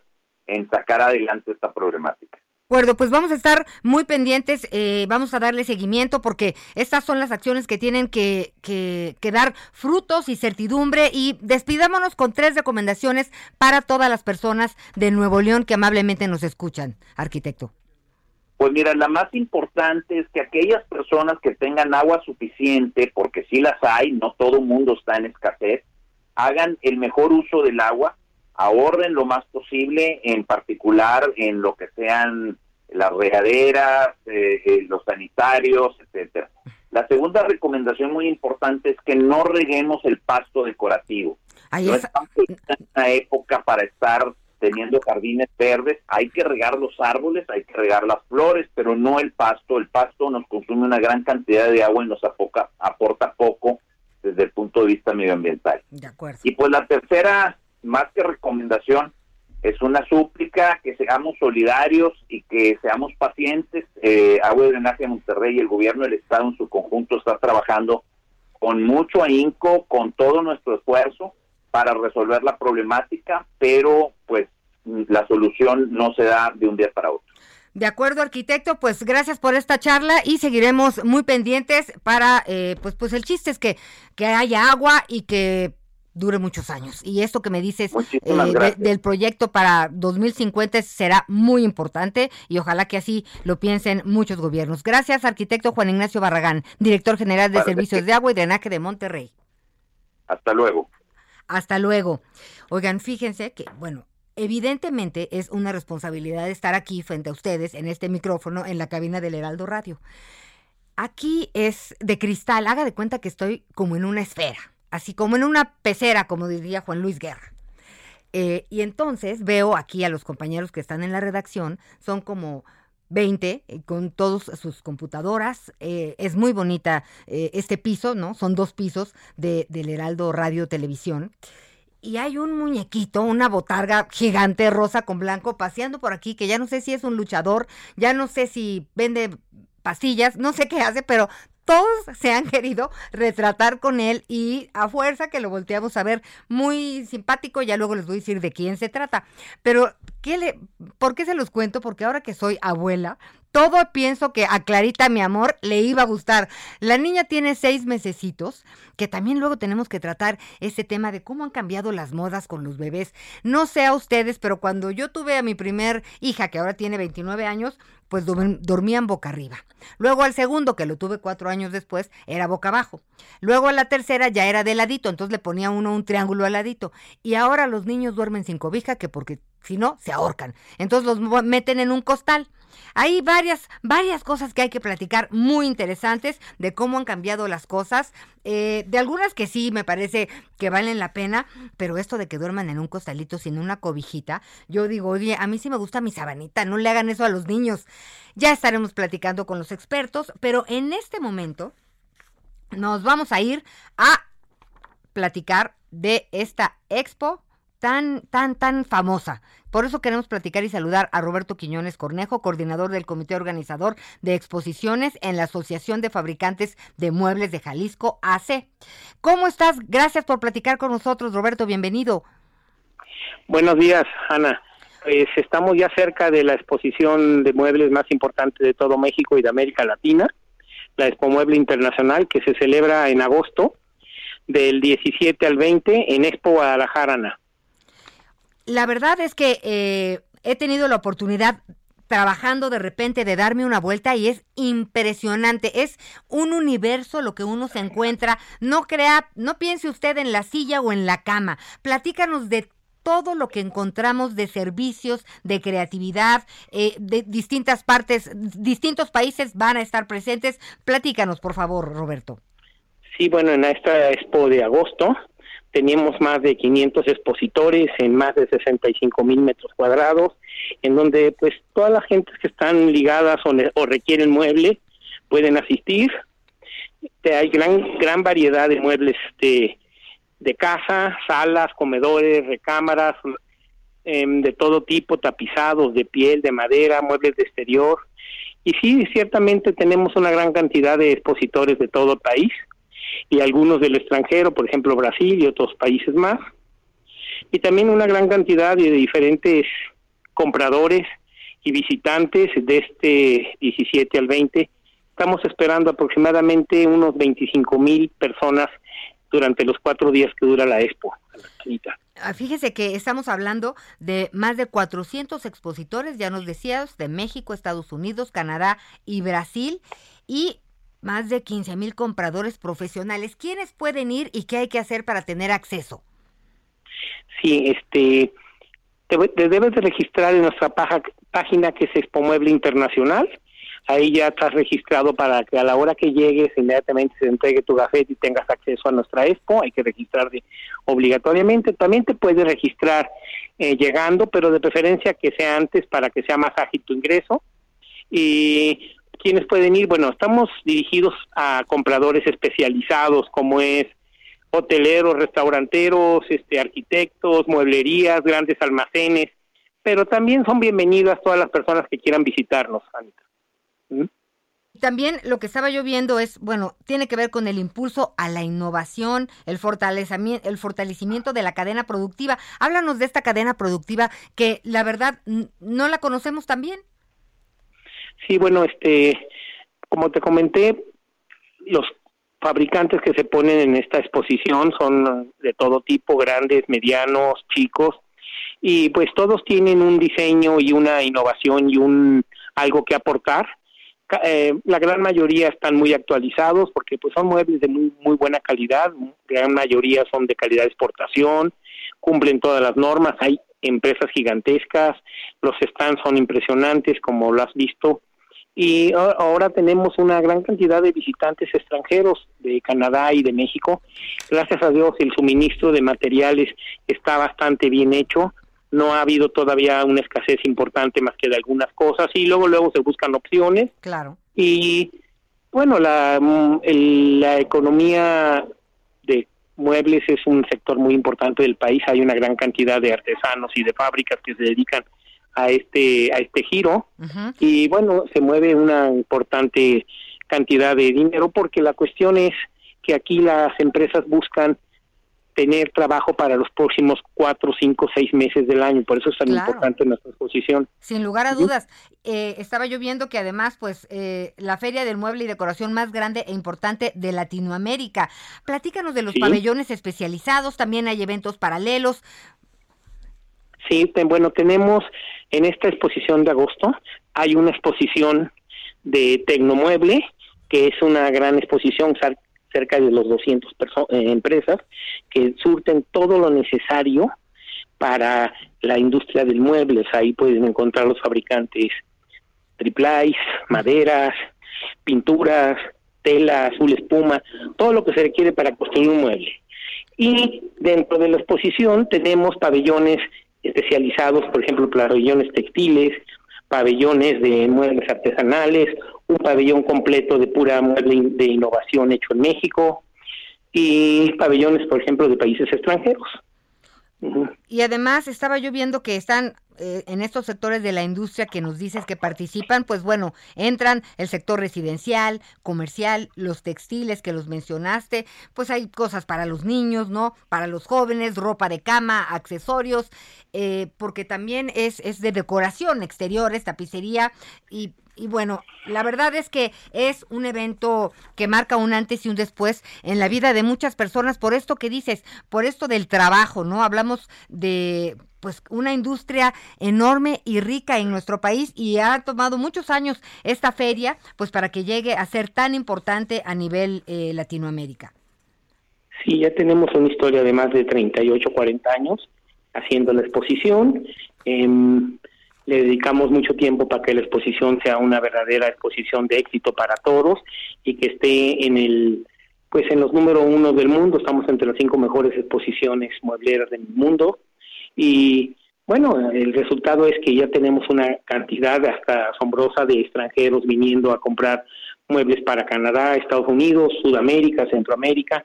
en sacar adelante esta problemática. Acuerdo, pues vamos a estar muy pendientes, eh, vamos a darle seguimiento porque estas son las acciones que tienen que, que, que, dar frutos y certidumbre y despidámonos con tres recomendaciones para todas las personas de Nuevo León que amablemente nos escuchan, arquitecto. Pues mira, la más importante es que aquellas personas que tengan agua suficiente, porque sí las hay, no todo el mundo está en escasez, hagan el mejor uso del agua, ahorren lo más posible, en particular en lo que sean las regaderas, eh, eh, los sanitarios, etcétera. La segunda recomendación muy importante es que no reguemos el pasto decorativo. Ahí no en una época para estar teniendo jardines verdes, hay que regar los árboles, hay que regar las flores, pero no el pasto. El pasto nos consume una gran cantidad de agua y nos aporta, aporta poco desde el punto de vista medioambiental. De acuerdo. Y pues la tercera, más que recomendación, es una súplica que seamos solidarios y que seamos pacientes. Eh, Agua de Drenaje de Monterrey y el gobierno del Estado en su conjunto está trabajando con mucho ahínco, con todo nuestro esfuerzo para resolver la problemática, pero pues la solución no se da de un día para otro. De acuerdo, arquitecto, pues gracias por esta charla y seguiremos muy pendientes para, eh, pues, pues el chiste es que, que haya agua y que dure muchos años. Y esto que me dices eh, del proyecto para 2050 será muy importante y ojalá que así lo piensen muchos gobiernos. Gracias, arquitecto Juan Ignacio Barragán, director general de Servicios de Agua y Drenaje de Monterrey. Hasta luego. Hasta luego. Oigan, fíjense que, bueno, evidentemente es una responsabilidad estar aquí frente a ustedes en este micrófono en la cabina del Heraldo Radio. Aquí es de cristal, haga de cuenta que estoy como en una esfera, así como en una pecera, como diría Juan Luis Guerra. Eh, y entonces veo aquí a los compañeros que están en la redacción, son como 20 eh, con todas sus computadoras. Eh, es muy bonita eh, este piso, ¿no? Son dos pisos de, del Heraldo Radio Televisión. Y hay un muñequito, una botarga gigante rosa con blanco paseando por aquí, que ya no sé si es un luchador, ya no sé si vende pastillas, no sé qué hace, pero todos se han querido retratar con él y a fuerza que lo volteamos a ver muy simpático, ya luego les voy a decir de quién se trata. Pero, ¿qué le, ¿por qué se los cuento? Porque ahora que soy abuela, todo pienso que a Clarita, mi amor, le iba a gustar. La niña tiene seis mesecitos, que también luego tenemos que tratar ese tema de cómo han cambiado las modas con los bebés. No sé a ustedes, pero cuando yo tuve a mi primer hija, que ahora tiene 29 años, pues dormían boca arriba. Luego al segundo, que lo tuve cuatro años después, era boca abajo. Luego a la tercera ya era de ladito, entonces le ponía uno un triángulo al ladito. Y ahora los niños duermen sin cobija, que porque si no, se ahorcan. Entonces los meten en un costal. Hay varias, varias cosas que hay que platicar muy interesantes de cómo han cambiado las cosas. Eh, de algunas que sí me parece que valen la pena, pero esto de que duerman en un costalito sin una cobijita, yo digo, oye, a mí sí me gusta mi sabanita, no le hagan eso a los niños. Ya estaremos platicando con los expertos, pero en este momento nos vamos a ir a platicar de esta expo tan, tan, tan famosa. Por eso queremos platicar y saludar a Roberto Quiñones Cornejo, coordinador del Comité Organizador de Exposiciones en la Asociación de Fabricantes de Muebles de Jalisco, AC. ¿Cómo estás? Gracias por platicar con nosotros, Roberto, bienvenido. Buenos días, Ana. Pues estamos ya cerca de la exposición de muebles más importante de todo México y de América Latina, la Expo Mueble Internacional, que se celebra en agosto del 17 al 20 en Expo Guadalajara. La verdad es que eh, he tenido la oportunidad trabajando de repente de darme una vuelta y es impresionante, es un universo lo que uno se encuentra, no crea, no piense usted en la silla o en la cama, platícanos de todo lo que encontramos de servicios, de creatividad, eh, de distintas partes, distintos países van a estar presentes. Platícanos, por favor, Roberto. Sí, bueno, en esta expo de agosto teníamos más de 500 expositores en más de 65 mil metros cuadrados, en donde pues todas las gentes que están ligadas o, requieren muebles pueden asistir. Hay gran gran variedad de muebles de, de casa, salas, comedores, recámaras, em, de todo tipo, tapizados, de piel, de madera, muebles de exterior. Y sí, ciertamente tenemos una gran cantidad de expositores de todo el país y algunos del extranjero, por ejemplo Brasil y otros países más. Y también una gran cantidad de diferentes compradores y visitantes de este 17 al 20. Estamos esperando aproximadamente unos 25 mil personas durante los cuatro días que dura la expo. Ah, fíjese que estamos hablando de más de 400 expositores, ya nos decías, de México, Estados Unidos, Canadá y Brasil. Y más de 15 mil compradores profesionales. ¿Quiénes pueden ir y qué hay que hacer para tener acceso? Sí, este, te, debes de registrar en nuestra página que es Expo Mueble Internacional. Ahí ya estás registrado para que a la hora que llegues inmediatamente se entregue tu gafete y tengas acceso a nuestra expo. Hay que registrarte obligatoriamente. También te puedes registrar eh, llegando, pero de preferencia que sea antes para que sea más ágil tu ingreso. Y ¿Quiénes pueden ir? Bueno, estamos dirigidos a compradores especializados como es hoteleros, restauranteros, este, arquitectos, mueblerías, grandes almacenes, pero también son bienvenidas todas las personas que quieran visitarnos, Anita. ¿Mm? También lo que estaba yo viendo es, bueno, tiene que ver con el impulso a la innovación, el fortalecimiento, el fortalecimiento de la cadena productiva. Háblanos de esta cadena productiva que la verdad no la conocemos tan bien. Sí, bueno, este, como te comenté, los fabricantes que se ponen en esta exposición son de todo tipo, grandes, medianos, chicos, y pues todos tienen un diseño y una innovación y un algo que aportar. Eh, la gran mayoría están muy actualizados porque pues son muebles de muy, muy buena calidad, gran mayoría son de calidad de exportación, cumplen todas las normas, hay empresas gigantescas, los stands son impresionantes como lo has visto y ahora tenemos una gran cantidad de visitantes extranjeros de Canadá y de México. Gracias a Dios el suministro de materiales está bastante bien hecho. No ha habido todavía una escasez importante más que de algunas cosas y luego luego se buscan opciones. Claro. Y bueno, la, la economía de muebles es un sector muy importante del país. Hay una gran cantidad de artesanos y de fábricas que se dedican a este a este giro y bueno se mueve una importante cantidad de dinero porque la cuestión es que aquí las empresas buscan tener trabajo para los próximos cuatro, cinco, seis meses del año. Por eso es tan importante nuestra exposición. Sin lugar a dudas. Eh, estaba yo viendo que además, pues, eh, la Feria del Mueble y Decoración más grande e importante de Latinoamérica. Platícanos de los pabellones especializados, también hay eventos paralelos. Sí, bueno, tenemos en esta exposición de agosto, hay una exposición de Tecnomueble, que es una gran exposición, cerca de los 200 eh, empresas, que surten todo lo necesario para la industria del mueble. Ahí pueden encontrar los fabricantes triplais, maderas, pinturas, tela, azul espuma, todo lo que se requiere para construir un mueble. Y dentro de la exposición tenemos pabellones especializados, por ejemplo, pabellones textiles, pabellones de muebles artesanales, un pabellón completo de pura mueble de innovación hecho en México y pabellones, por ejemplo, de países extranjeros. Y además estaba yo viendo que están eh, en estos sectores de la industria que nos dices que participan, pues bueno, entran el sector residencial, comercial, los textiles que los mencionaste, pues hay cosas para los niños, ¿no? Para los jóvenes, ropa de cama, accesorios, eh, porque también es, es de decoración, exteriores, tapicería y y bueno, la verdad es que es un evento que marca un antes y un después en la vida de muchas personas por esto que dices, por esto del trabajo, ¿no? Hablamos de pues una industria enorme y rica en nuestro país y ha tomado muchos años esta feria pues para que llegue a ser tan importante a nivel eh, Latinoamérica. Sí, ya tenemos una historia de más de 38, 40 años haciendo la exposición. Em, le dedicamos mucho tiempo para que la exposición sea una verdadera exposición de éxito para todos y que esté en el pues en los número uno del mundo estamos entre las cinco mejores exposiciones muebleras del mundo y bueno, el resultado es que ya tenemos una cantidad hasta asombrosa de extranjeros viniendo a comprar muebles para Canadá, Estados Unidos, Sudamérica, Centroamérica,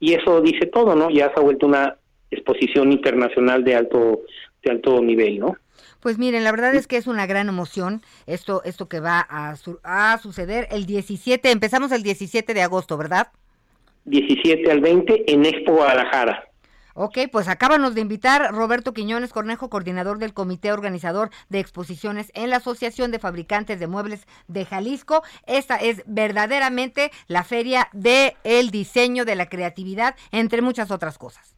y eso dice todo, ¿no? Ya se ha vuelto una exposición internacional de alto de alto nivel, ¿no? Pues miren, la verdad es que es una gran emoción esto esto que va a, a suceder el 17, empezamos el 17 de agosto, ¿verdad? 17 al 20 en Expo Guadalajara. Ok, pues acábanos de invitar Roberto Quiñones Cornejo, coordinador del comité organizador de exposiciones en la Asociación de Fabricantes de Muebles de Jalisco. Esta es verdaderamente la feria del el diseño, de la creatividad, entre muchas otras cosas.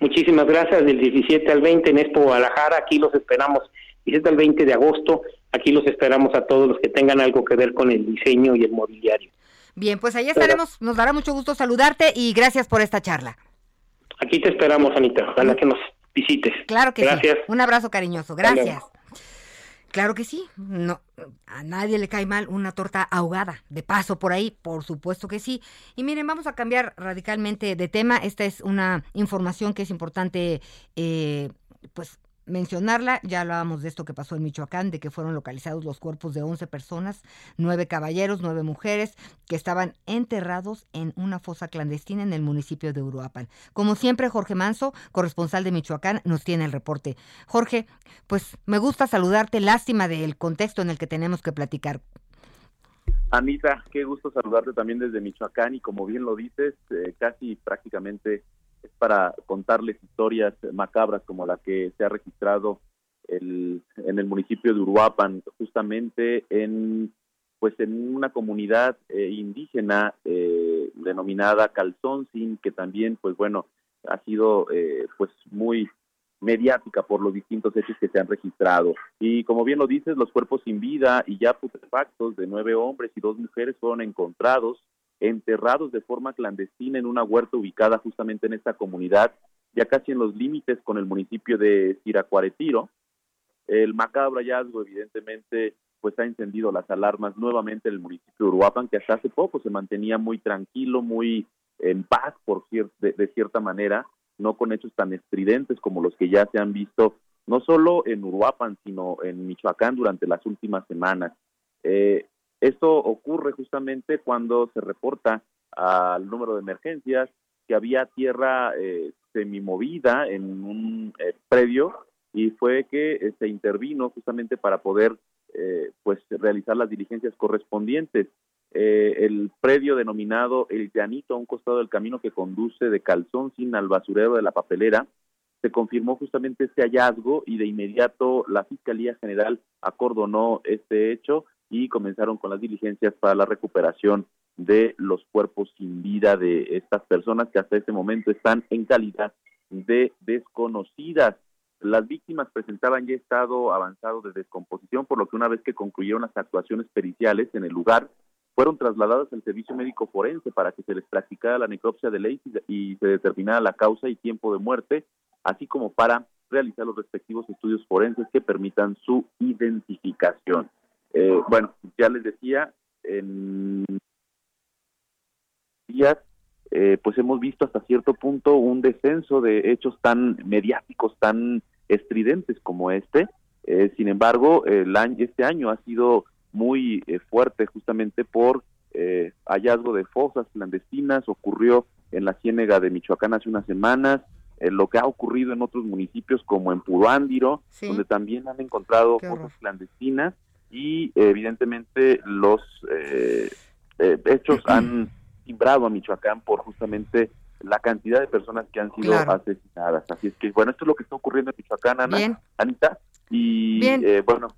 Muchísimas gracias. Del 17 al 20 en Expo Guadalajara, aquí los esperamos. 17 al 20 de agosto, aquí los esperamos a todos los que tengan algo que ver con el diseño y el mobiliario. Bien, pues ahí estaremos. Nos dará mucho gusto saludarte y gracias por esta charla. Aquí te esperamos, Anita. Ojalá que nos visites. Claro que sí. Un abrazo cariñoso. Gracias. Claro que sí, no, a nadie le cae mal una torta ahogada, de paso por ahí, por supuesto que sí. Y miren, vamos a cambiar radicalmente de tema. Esta es una información que es importante, eh, pues mencionarla. Ya hablábamos de esto que pasó en Michoacán, de que fueron localizados los cuerpos de 11 personas, nueve caballeros, nueve mujeres, que estaban enterrados en una fosa clandestina en el municipio de Uruapan. Como siempre, Jorge Manso, corresponsal de Michoacán, nos tiene el reporte. Jorge, pues me gusta saludarte, lástima del contexto en el que tenemos que platicar. Anita, qué gusto saludarte también desde Michoacán y como bien lo dices, eh, casi prácticamente es para contarles historias macabras como la que se ha registrado el, en el municipio de Uruapan, justamente en pues en una comunidad eh, indígena eh, denominada Calzonsin, que también pues bueno ha sido eh, pues muy mediática por los distintos hechos que se han registrado. Y como bien lo dices, los cuerpos sin vida y ya putrefactos de nueve hombres y dos mujeres fueron encontrados enterrados de forma clandestina en una huerta ubicada justamente en esta comunidad, ya casi en los límites con el municipio de Siracuaretiro. El macabro hallazgo, evidentemente, pues ha encendido las alarmas nuevamente en el municipio de Uruapan, que hasta hace poco se mantenía muy tranquilo, muy en paz, por de, de cierta manera, no con hechos tan estridentes como los que ya se han visto, no solo en Uruapan, sino en Michoacán durante las últimas semanas. Eh, esto ocurre justamente cuando se reporta al número de emergencias que había tierra eh, semimovida en un eh, predio y fue que se intervino justamente para poder eh, pues realizar las diligencias correspondientes. eh, el predio denominado El Llanito, a un costado del camino que conduce de Calzón sin al basurero de la papelera, se confirmó justamente este hallazgo y de inmediato la Fiscalía General acordonó este hecho y comenzaron con las diligencias para la recuperación de los cuerpos sin vida de estas personas que hasta este momento están en calidad de desconocidas. Las víctimas presentaban ya estado avanzado de descomposición, por lo que una vez que concluyeron las actuaciones periciales en el lugar, fueron trasladadas al servicio médico forense para que se les practicara la necropsia de ley y se determinara la causa y tiempo de muerte, así como para realizar los respectivos estudios forenses que permitan su identificación. Eh, bueno, ya les decía, en días, eh, pues hemos visto hasta cierto punto un descenso de hechos tan mediáticos, tan estridentes como este. Eh, sin embargo, el año, este año ha sido muy eh, fuerte justamente por eh, hallazgo de fosas clandestinas, ocurrió en la ciénega de Michoacán hace unas semanas, eh, lo que ha ocurrido en otros municipios como en Puruándiro, donde también han encontrado fosas clandestinas y evidentemente los hechos han timbrado a Michoacán por justamente la cantidad de personas que han sido asesinadas. Así es que, bueno, esto es lo que está ocurriendo en Michoacán, Ana, Anita. Y bueno,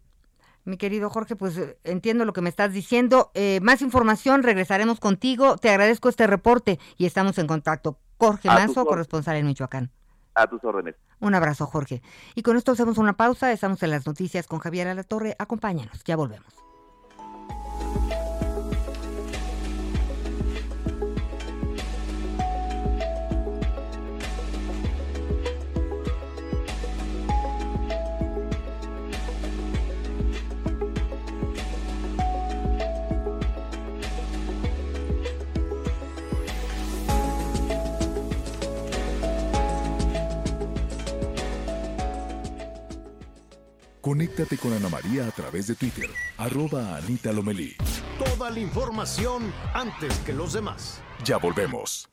mi querido Jorge, pues eh, entiendo lo que me estás diciendo. Eh, más información, regresaremos contigo. Te agradezco este reporte y estamos en contacto. Jorge Manso, corresponsal en Michoacán. A tus órdenes. Un abrazo, Jorge. Y con esto hacemos una pausa. Estamos en las noticias con Javier Alatorre. Acompáñanos, ya volvemos. Conéctate con Ana María a través de Twitter, arroba Anita Lomelí. Toda la información antes que los demás. Ya volvemos.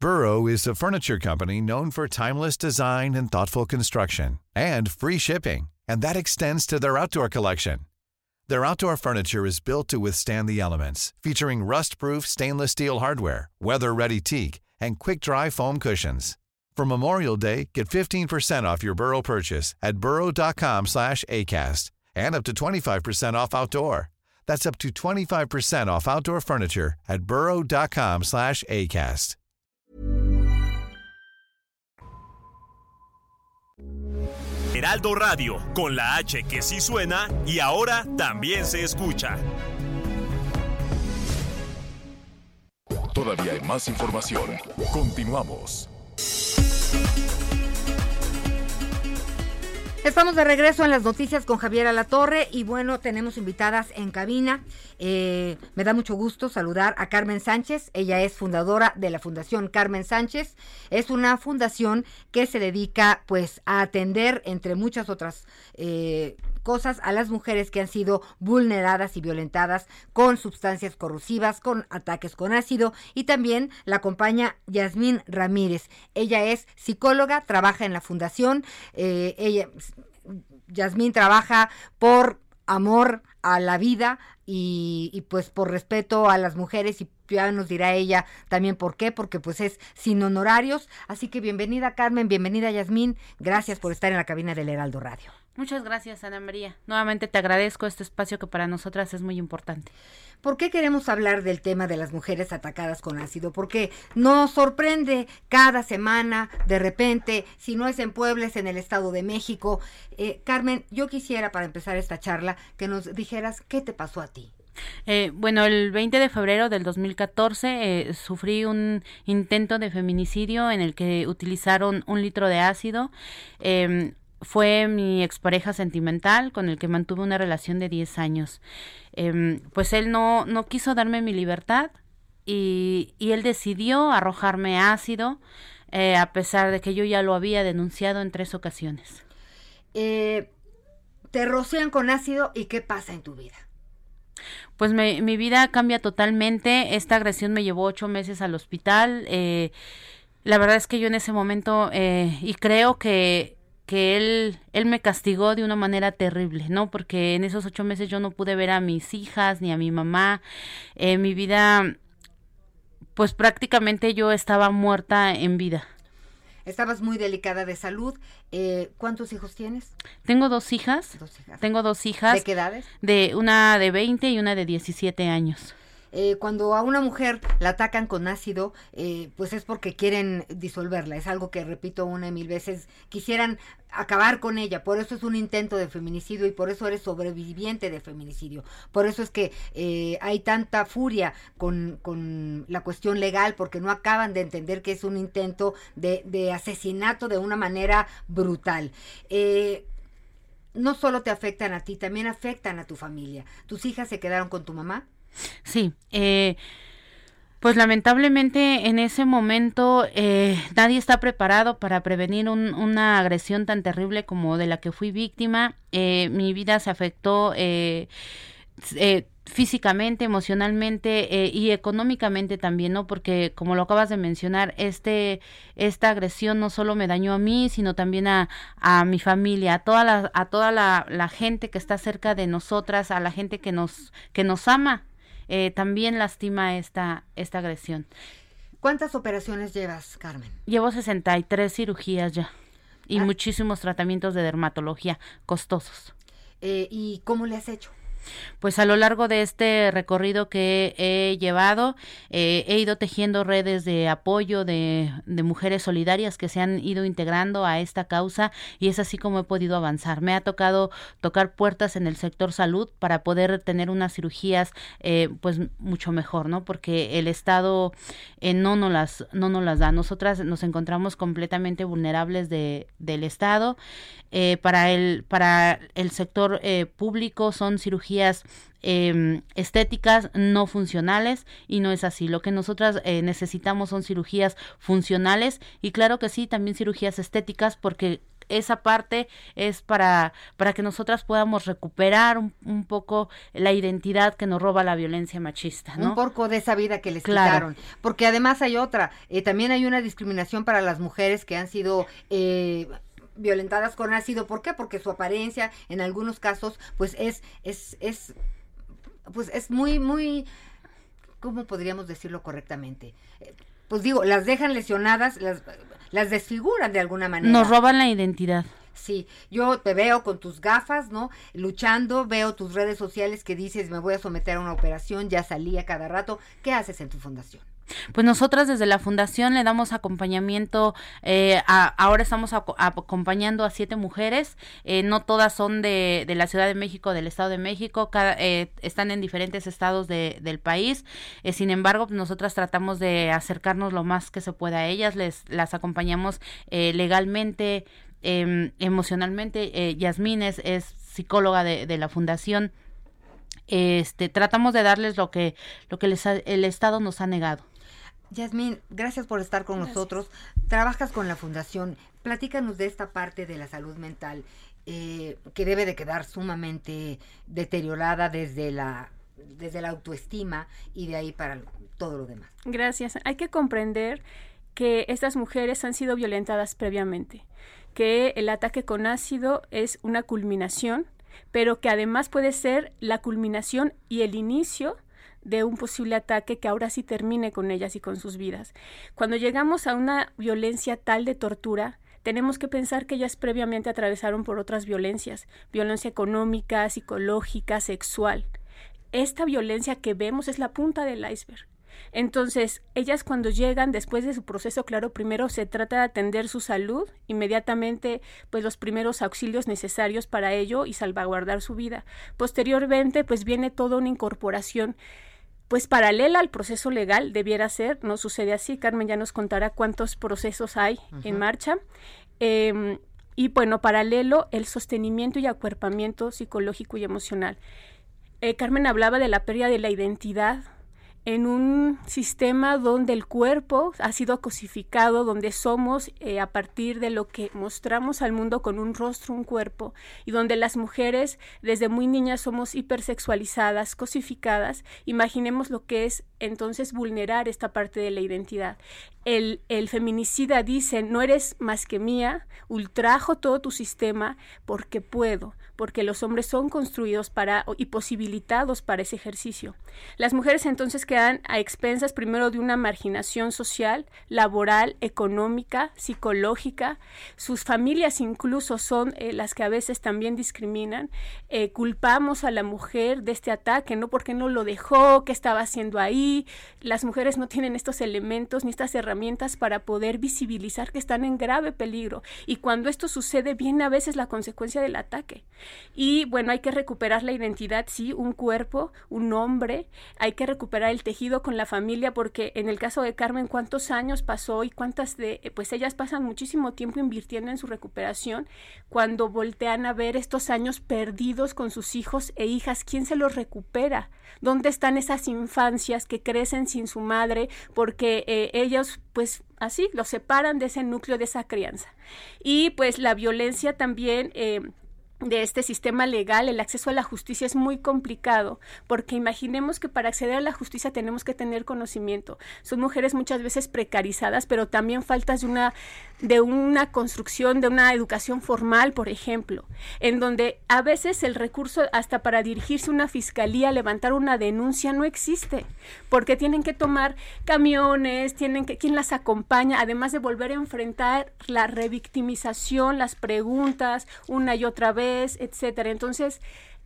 Burrow is a furniture company known for timeless design and thoughtful construction, and free shipping, and that extends to their outdoor collection. Their outdoor furniture is built to withstand the elements, featuring rust-proof stainless steel hardware, weather-ready teak, and quick-dry foam cushions. For Memorial Day, get 15% off your Burrow purchase at burrow.com slash ACAST and up to 25% off outdoor. That's up to 25% off outdoor furniture at burrow.com slash ACAST. Heraldo Radio, con la H que sí suena y ahora también se escucha. Todavía hay más información. Continuamos. Estamos de regreso en las noticias con Javier Alatorre y bueno, tenemos invitadas en cabina. Eh, me da mucho gusto saludar a Carmen Sánchez. Ella es fundadora de la Fundación Carmen Sánchez. Es una fundación que se dedica pues a atender, entre muchas otras eh, cosas, a las mujeres que han sido vulneradas y violentadas con sustancias corrosivas, con ataques con ácido y también la acompaña Yasmín Ramírez. Ella es psicóloga, trabaja en la fundación. Eh, ella, Yasmín trabaja por amor a la vida y, pues por respeto a las mujeres y ya nos dirá ella también por qué, porque pues es sin honorarios. Así que bienvenida Carmen, bienvenida Yasmín, gracias por estar en la cabina del Heraldo Radio. Muchas gracias Ana María. Nuevamente te agradezco este espacio que para nosotras es muy importante. ¿Por qué queremos hablar del tema de las mujeres atacadas con ácido? Porque nos sorprende cada semana, de repente, si no es en Puebla, es en el Estado de México. Eh, Carmen, yo quisiera para empezar esta charla que nos dijeras qué te pasó a ti. Eh, bueno, el 20 de febrero del 2014 eh, sufrí un intento de feminicidio en el que utilizaron un litro de ácido. Eh, fue mi expareja sentimental con el que mantuve una relación de 10 años. Eh, pues él no, no quiso darme mi libertad y, y él decidió arrojarme ácido eh, a pesar de que yo ya lo había denunciado en tres ocasiones. Eh, te rocian con ácido y qué pasa en tu vida. Pues me, mi vida cambia totalmente. Esta agresión me llevó ocho meses al hospital. Eh, la verdad es que yo en ese momento, y creo que que él, él me castigó de una manera terrible, ¿no? Porque en esos ocho meses yo no pude ver a mis hijas ni a mi mamá. Eh, mi vida, pues prácticamente yo estaba muerta en vida. Estabas muy delicada de salud. Eh, ¿Cuántos hijos tienes? Tengo dos hijas. Dos hijas. Tengo dos hijas. ¿De qué edades? De una de 20 y una de 17 años. Eh, cuando a una mujer la atacan con ácido, eh, pues es porque quieren disolverla. Es algo que repito una y mil veces. Quisieran acabar con ella. Por eso es un intento de feminicidio y por eso eres sobreviviente de feminicidio. Por eso es que eh, hay tanta furia con, con, la cuestión legal porque no acaban de entender que es un intento de, de asesinato de una manera brutal. no solo te afectan a ti, también afectan a tu familia. ¿Tus hijas se quedaron con tu mamá? Sí, eh, pues lamentablemente en ese momento eh, nadie está preparado para prevenir una agresión tan terrible como de la que fui víctima. Eh, mi vida se afectó físicamente, emocionalmente y económicamente también, ¿no? Porque como lo acabas de mencionar, este esta agresión no solo me dañó a mí, sino también a, a mi familia, a toda la a toda la gente que está cerca de nosotras, a la gente que nos que nos ama eh, también lastima esta, esta agresión. ¿Cuántas operaciones llevas, Carmen? Llevo 63 cirugías ya y ah. muchísimos tratamientos de dermatología costosos. Eh, ¿Y cómo le has hecho? Pues a lo largo de este recorrido que he llevado, eh, he ido tejiendo redes de apoyo de, mujeres solidarias que se han ido integrando a esta causa y es así como he podido avanzar. Me ha tocado tocar puertas en el sector salud para poder tener unas cirugías eh, pues mucho mejor, ¿no? Porque el Estado eh, no, nos las, no nos las da. Nosotras nos encontramos completamente vulnerables de, del Estado. para, el, para el sector público son cirugías Em, estéticas no funcionales y no es así. Lo que nosotras eh, necesitamos son cirugías funcionales y claro que sí, también cirugías estéticas porque esa parte es para, para que nosotras podamos recuperar un, poco la identidad que nos roba la violencia machista. ¿no? Un poco de esa vida que les quitaron. Porque además hay otra, eh, también hay una discriminación para las mujeres que han sido... Eh, violentadas con ácido. ¿Por qué? Porque su apariencia en algunos casos pues es, es, es, pues es muy, muy, ¿cómo podríamos decirlo correctamente? Pues digo, las dejan lesionadas, las, las desfiguran de alguna manera. Nos roban la identidad. Sí, yo te veo con tus gafas, ¿no? Luchando, veo tus redes sociales que dices, me voy a someter a una operación, ya salí a cada rato. ¿Qué haces en tu fundación? Pues nosotras desde la fundación le damos acompañamiento, eh, ahora estamos acompañando a siete mujeres, eh, no todas son de, de, la Ciudad de México, del Estado de México, cada, eh, están en diferentes estados de, del país, eh, sin embargo, nosotras tratamos de acercarnos lo más que se pueda a ellas, les las acompañamos eh, legalmente, em, emocionalmente, Yasmín es, es psicóloga de, de la fundación, este tratamos de darles lo que lo que les el estado nos ha negado Yasmín, gracias por estar con nosotros. Trabajas con la fundación. Platícanos de esta parte de la salud mental eh, que debe de quedar sumamente deteriorada desde la desde la autoestima y de ahí para todo lo demás. Gracias. Hay que comprender que estas mujeres han sido violentadas previamente, que el ataque con ácido es una culminación, pero que además puede ser la culminación y el inicio de un posible ataque que ahora sí termine con ellas y con sus vidas. Cuando llegamos a una violencia tal de tortura, tenemos que pensar que ellas previamente atravesaron por otras violencias, violencia económica, psicológica, sexual. Esta violencia que vemos es la punta del iceberg. Entonces, ellas cuando llegan después de su proceso, claro, primero se trata de atender su salud, inmediatamente pues los primeros auxilios necesarios para ello y salvaguardar su vida. Posteriormente, pues viene toda una incorporación pues paralela al proceso legal debiera ser, no sucede así, Carmen ya nos contará cuántos procesos hay en marcha. Em, y bueno, paralelo el sostenimiento y acuerpamiento psicológico y emocional. Eh, Carmen hablaba de la pérdida de la identidad. En un sistema donde el cuerpo ha sido cosificado, donde somos eh, a partir de lo que mostramos al mundo con un rostro, un cuerpo, y donde las mujeres desde muy niñas somos hipersexualizadas, cosificadas, imaginemos lo que es entonces vulnerar esta parte de la identidad. El, el feminicida dice, no eres más que mía, ultrajo todo tu sistema porque puedo, porque los hombres son construidos para y posibilitados para ese ejercicio. Las mujeres entonces quedan a expensas primero de una marginación social, laboral, económica, psicológica. Sus familias incluso son eh, las que a veces también discriminan. Eh, culpamos a la mujer de este ataque, no porque no lo dejó, qué estaba haciendo ahí. Las mujeres no tienen estos elementos ni estas herramientas para poder visibilizar que están en grave peligro. Y cuando esto sucede, viene a veces la consecuencia del ataque. Y bueno, hay que recuperar la identidad, sí, un cuerpo, un hombre, hay que recuperar el tejido con la familia, porque en el caso de Carmen, ¿cuántos años pasó y cuántas de, pues ellas pasan muchísimo tiempo invirtiendo en su recuperación? Cuando voltean a ver estos años perdidos con sus hijos e hijas, ¿quién se los recupera? ¿Dónde están esas infancias que crecen sin su madre porque eh, ellos, pues así, los separan de ese núcleo, de esa crianza? Y pues la violencia también... Eh, de este sistema legal, el acceso a la justicia es muy complicado, porque imaginemos que para acceder a la justicia tenemos que tener conocimiento. Son mujeres muchas veces precarizadas, pero también faltas de una, de una construcción, de una educación formal, por ejemplo, en donde a veces el recurso hasta para dirigirse a una fiscalía, levantar una denuncia, no existe, porque tienen que tomar camiones, tienen que, ¿quién las acompaña? Además de volver a enfrentar la revictimización, las preguntas, una y otra vez etcétera. Entonces,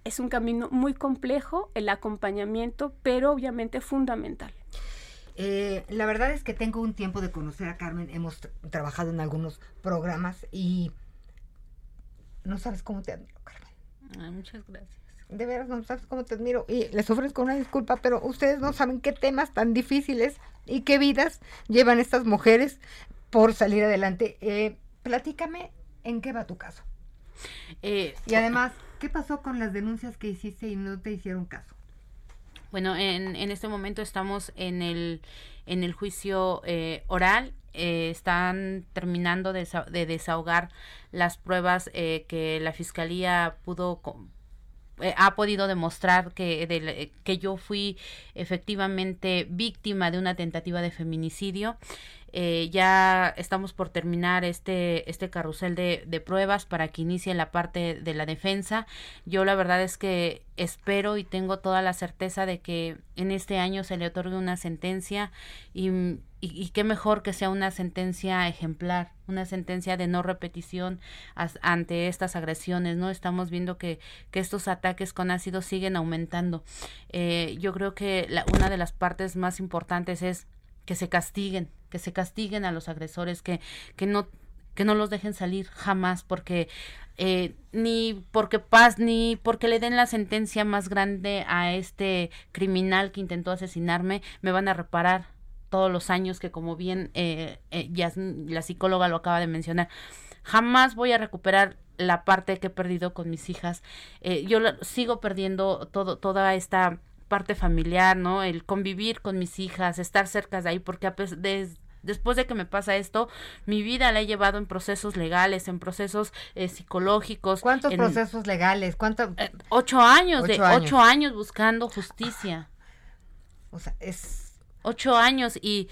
es un camino muy complejo el acompañamiento, pero obviamente fundamental. Eh, la verdad es que tengo un tiempo de conocer a Carmen, hemos trabajado en algunos programas y no sabes cómo te admiro, Carmen. muchas gracias. De veras, no sabes cómo te admiro. Y les ofrezco una disculpa, pero ustedes no saben qué temas tan difíciles y qué vidas llevan estas mujeres por salir adelante. Eh, platícame en qué va tu caso. Eh, y además, ¿qué pasó con las denuncias que hiciste y no te hicieron caso? Bueno, en, en este momento estamos en el, en el juicio eh, oral. Eh, están terminando de, de, desahogar las pruebas que la fiscalía pudo ha podido demostrar que, que yo fui efectivamente víctima de una tentativa de feminicidio. Eh, ya estamos por terminar este, este carrusel de, de, pruebas para que inicie la parte de la defensa. Yo la verdad es que espero y tengo toda la certeza de que en este año se le otorgue una sentencia y, y, qué mejor que sea una sentencia ejemplar, una sentencia de no repetición ante estas agresiones, ¿no? Estamos viendo que, que estos ataques con ácido siguen aumentando. Eh, yo creo que la, una de las partes más importantes es que se castiguen, que se castiguen a los agresores, que, que no que no los dejen salir jamás porque eh, ni porque paz ni porque le den la sentencia más grande a este criminal que intentó asesinarme me van a reparar todos los años que como bien eh, eh, ya la psicóloga lo acaba de mencionar jamás voy a recuperar la parte que he perdido con mis hijas eh, yo sigo perdiendo todo toda esta parte familiar, ¿no? El convivir con mis hijas, estar cerca de ahí, porque después de que me pasa esto, mi vida la he llevado en procesos legales, en procesos eh, psicológicos. ¿Cuántos procesos legales? ¿Cuánto? Eh, ocho años, de ocho años buscando justicia. O sea, es... Ocho años y...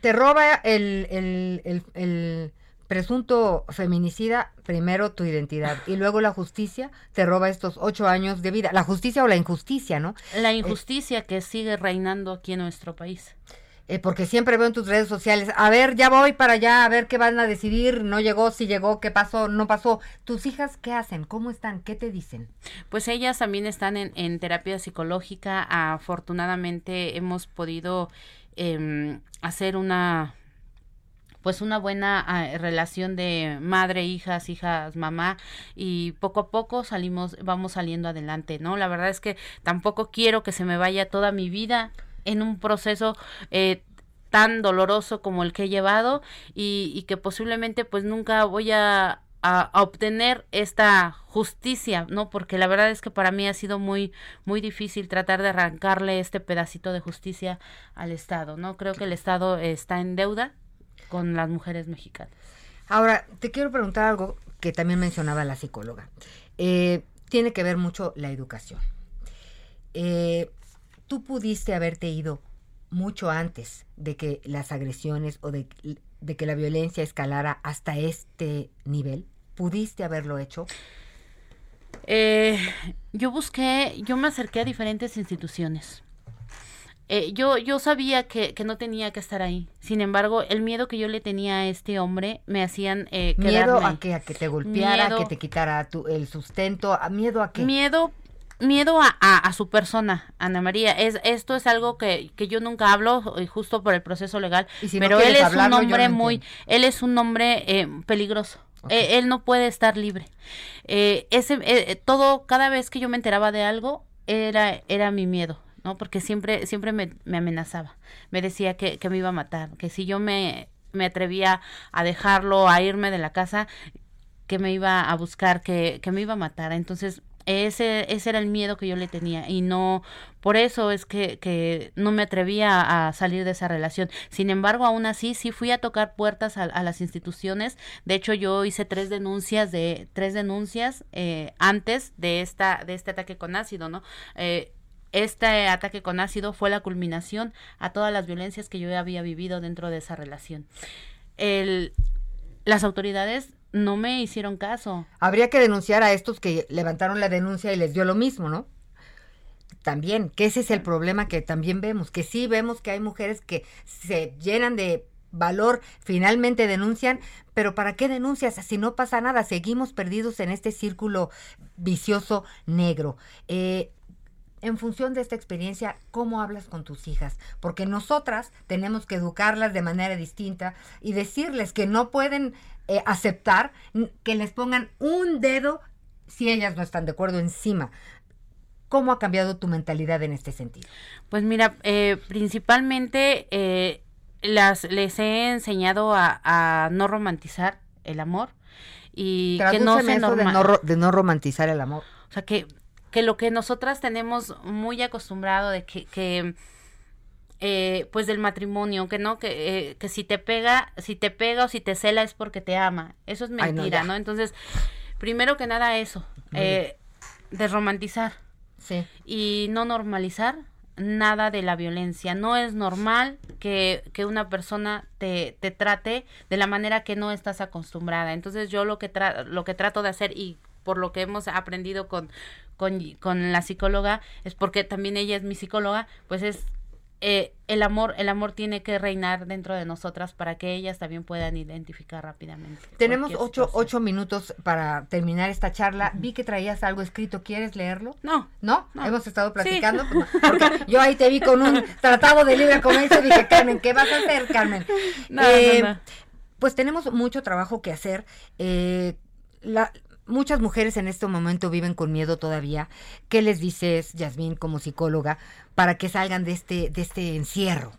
Te roba el, el, el presunto feminicida, primero tu identidad y luego la justicia te roba estos ocho años de vida. La justicia o la injusticia, ¿no? La injusticia que sigue reinando aquí en nuestro país. Eh, porque siempre veo en tus redes sociales, a ver, ya voy para allá, a ver qué van a decidir, no llegó, si llegó, qué pasó, no pasó. ¿Tus hijas qué hacen? ¿Cómo están? ¿Qué te dicen? Pues ellas también están en, en terapia psicológica. Afortunadamente hemos podido eh, hacer una pues una buena ah, relación de madre, hijas, hijas, mamá y poco a poco salimos, vamos saliendo adelante, ¿no? La verdad es que tampoco quiero que se me vaya toda mi vida en un proceso eh, tan doloroso como el que he llevado y, que posiblemente pues nunca voy a a, obtener esta justicia, ¿no? Porque la verdad es que para mí ha sido muy, muy difícil tratar de arrancarle este pedacito de justicia al Estado, ¿no? Creo que el Estado está en deuda con las mujeres mexicanas. Ahora, te quiero preguntar algo que también mencionaba la psicóloga. Eh, tiene que ver mucho la educación. Eh, tú pudiste haberte ido mucho antes de que las agresiones o de, de que la violencia escalara hasta este nivel? ¿Pudiste haberlo hecho? Eh, yo busqué, yo me acerqué a diferentes instituciones. Eh, yo, yo sabía que, que, no tenía que estar ahí. Sin embargo, el miedo que yo le tenía a este hombre me hacían eh, ¿Miedo a que, a que te golpeara, a que te quitara tu, el sustento? ¿Miedo a qué? Miedo miedo a, a, su persona, Ana María. Es, esto es algo que, que yo nunca hablo, justo por el proceso legal, pero él es un hombre muy, él es un hombre eh, peligroso. Eh, él no puede estar libre. Eh, ese, eh, todo, cada vez que yo me enteraba de algo, era, era mi miedo, ¿no? Porque siempre, siempre me, me amenazaba. Me decía que, que me iba a matar, que si yo me, me atrevía a dejarlo, a irme de la casa, que me iba a buscar, que, que me iba a matar. Entonces, ese, ese era el miedo que yo le tenía y no, por eso es que, que no me atrevía a salir de esa relación. Sin embargo, aún así, sí fui a tocar puertas a, a las instituciones. De hecho, yo hice tres denuncias de, tres denuncias eh, antes de esta, de este ataque con ácido, ¿no? Eh, este ataque con ácido fue la culminación a todas las violencias que yo había vivido dentro de esa relación. El, las autoridades no me hicieron caso. Habría que denunciar a estos que levantaron la denuncia y les dio lo mismo, ¿no? También, que ese es el problema que también vemos, que sí vemos que hay mujeres que se llenan de valor, finalmente denuncian, pero ¿para qué denuncias si no pasa nada? Seguimos perdidos en este círculo vicioso negro. Eh, en función de esta experiencia, ¿cómo hablas con tus hijas? Porque nosotras tenemos que educarlas de manera distinta y decirles que no pueden eh, aceptar que les pongan un dedo si ellas no están de acuerdo encima. ¿Cómo ha cambiado tu mentalidad en este sentido? Pues mira, eh, principalmente eh, las les he enseñado a, a, no romantizar el amor y que no se de no, de no romantizar el amor. O sea que que lo que nosotras tenemos muy acostumbrado de que, que eh, pues del matrimonio, que no, que, eh, que si te pega, si te pega o si te cela es porque te ama. Eso es mentira, Ay, no, ¿no? Entonces, primero que nada eso, eh, desromantizar. Sí. Y no normalizar nada de la violencia. No es normal que, que una persona te, te trate de la manera que no estás acostumbrada. Entonces yo lo que, tra lo que trato de hacer y por lo que hemos aprendido con, con, con la psicóloga, es porque también ella es mi psicóloga, pues es eh, el amor, el amor tiene que reinar dentro de nosotras para que ellas también puedan identificar rápidamente. Tenemos ocho, ocho, minutos para terminar esta charla. Uh -huh. Vi que traías algo escrito. ¿Quieres leerlo? No. ¿No? no. Hemos estado platicando. Sí. Porque yo ahí te vi con un tratado de libre comercio y dije, Carmen, ¿qué vas a hacer, Carmen? No, eh, no, pues tenemos mucho trabajo que hacer. Eh, la, muchas mujeres en este momento viven con miedo todavía. ¿Qué les dices, Yasmín, como psicóloga, para que salgan de este, de este encierro?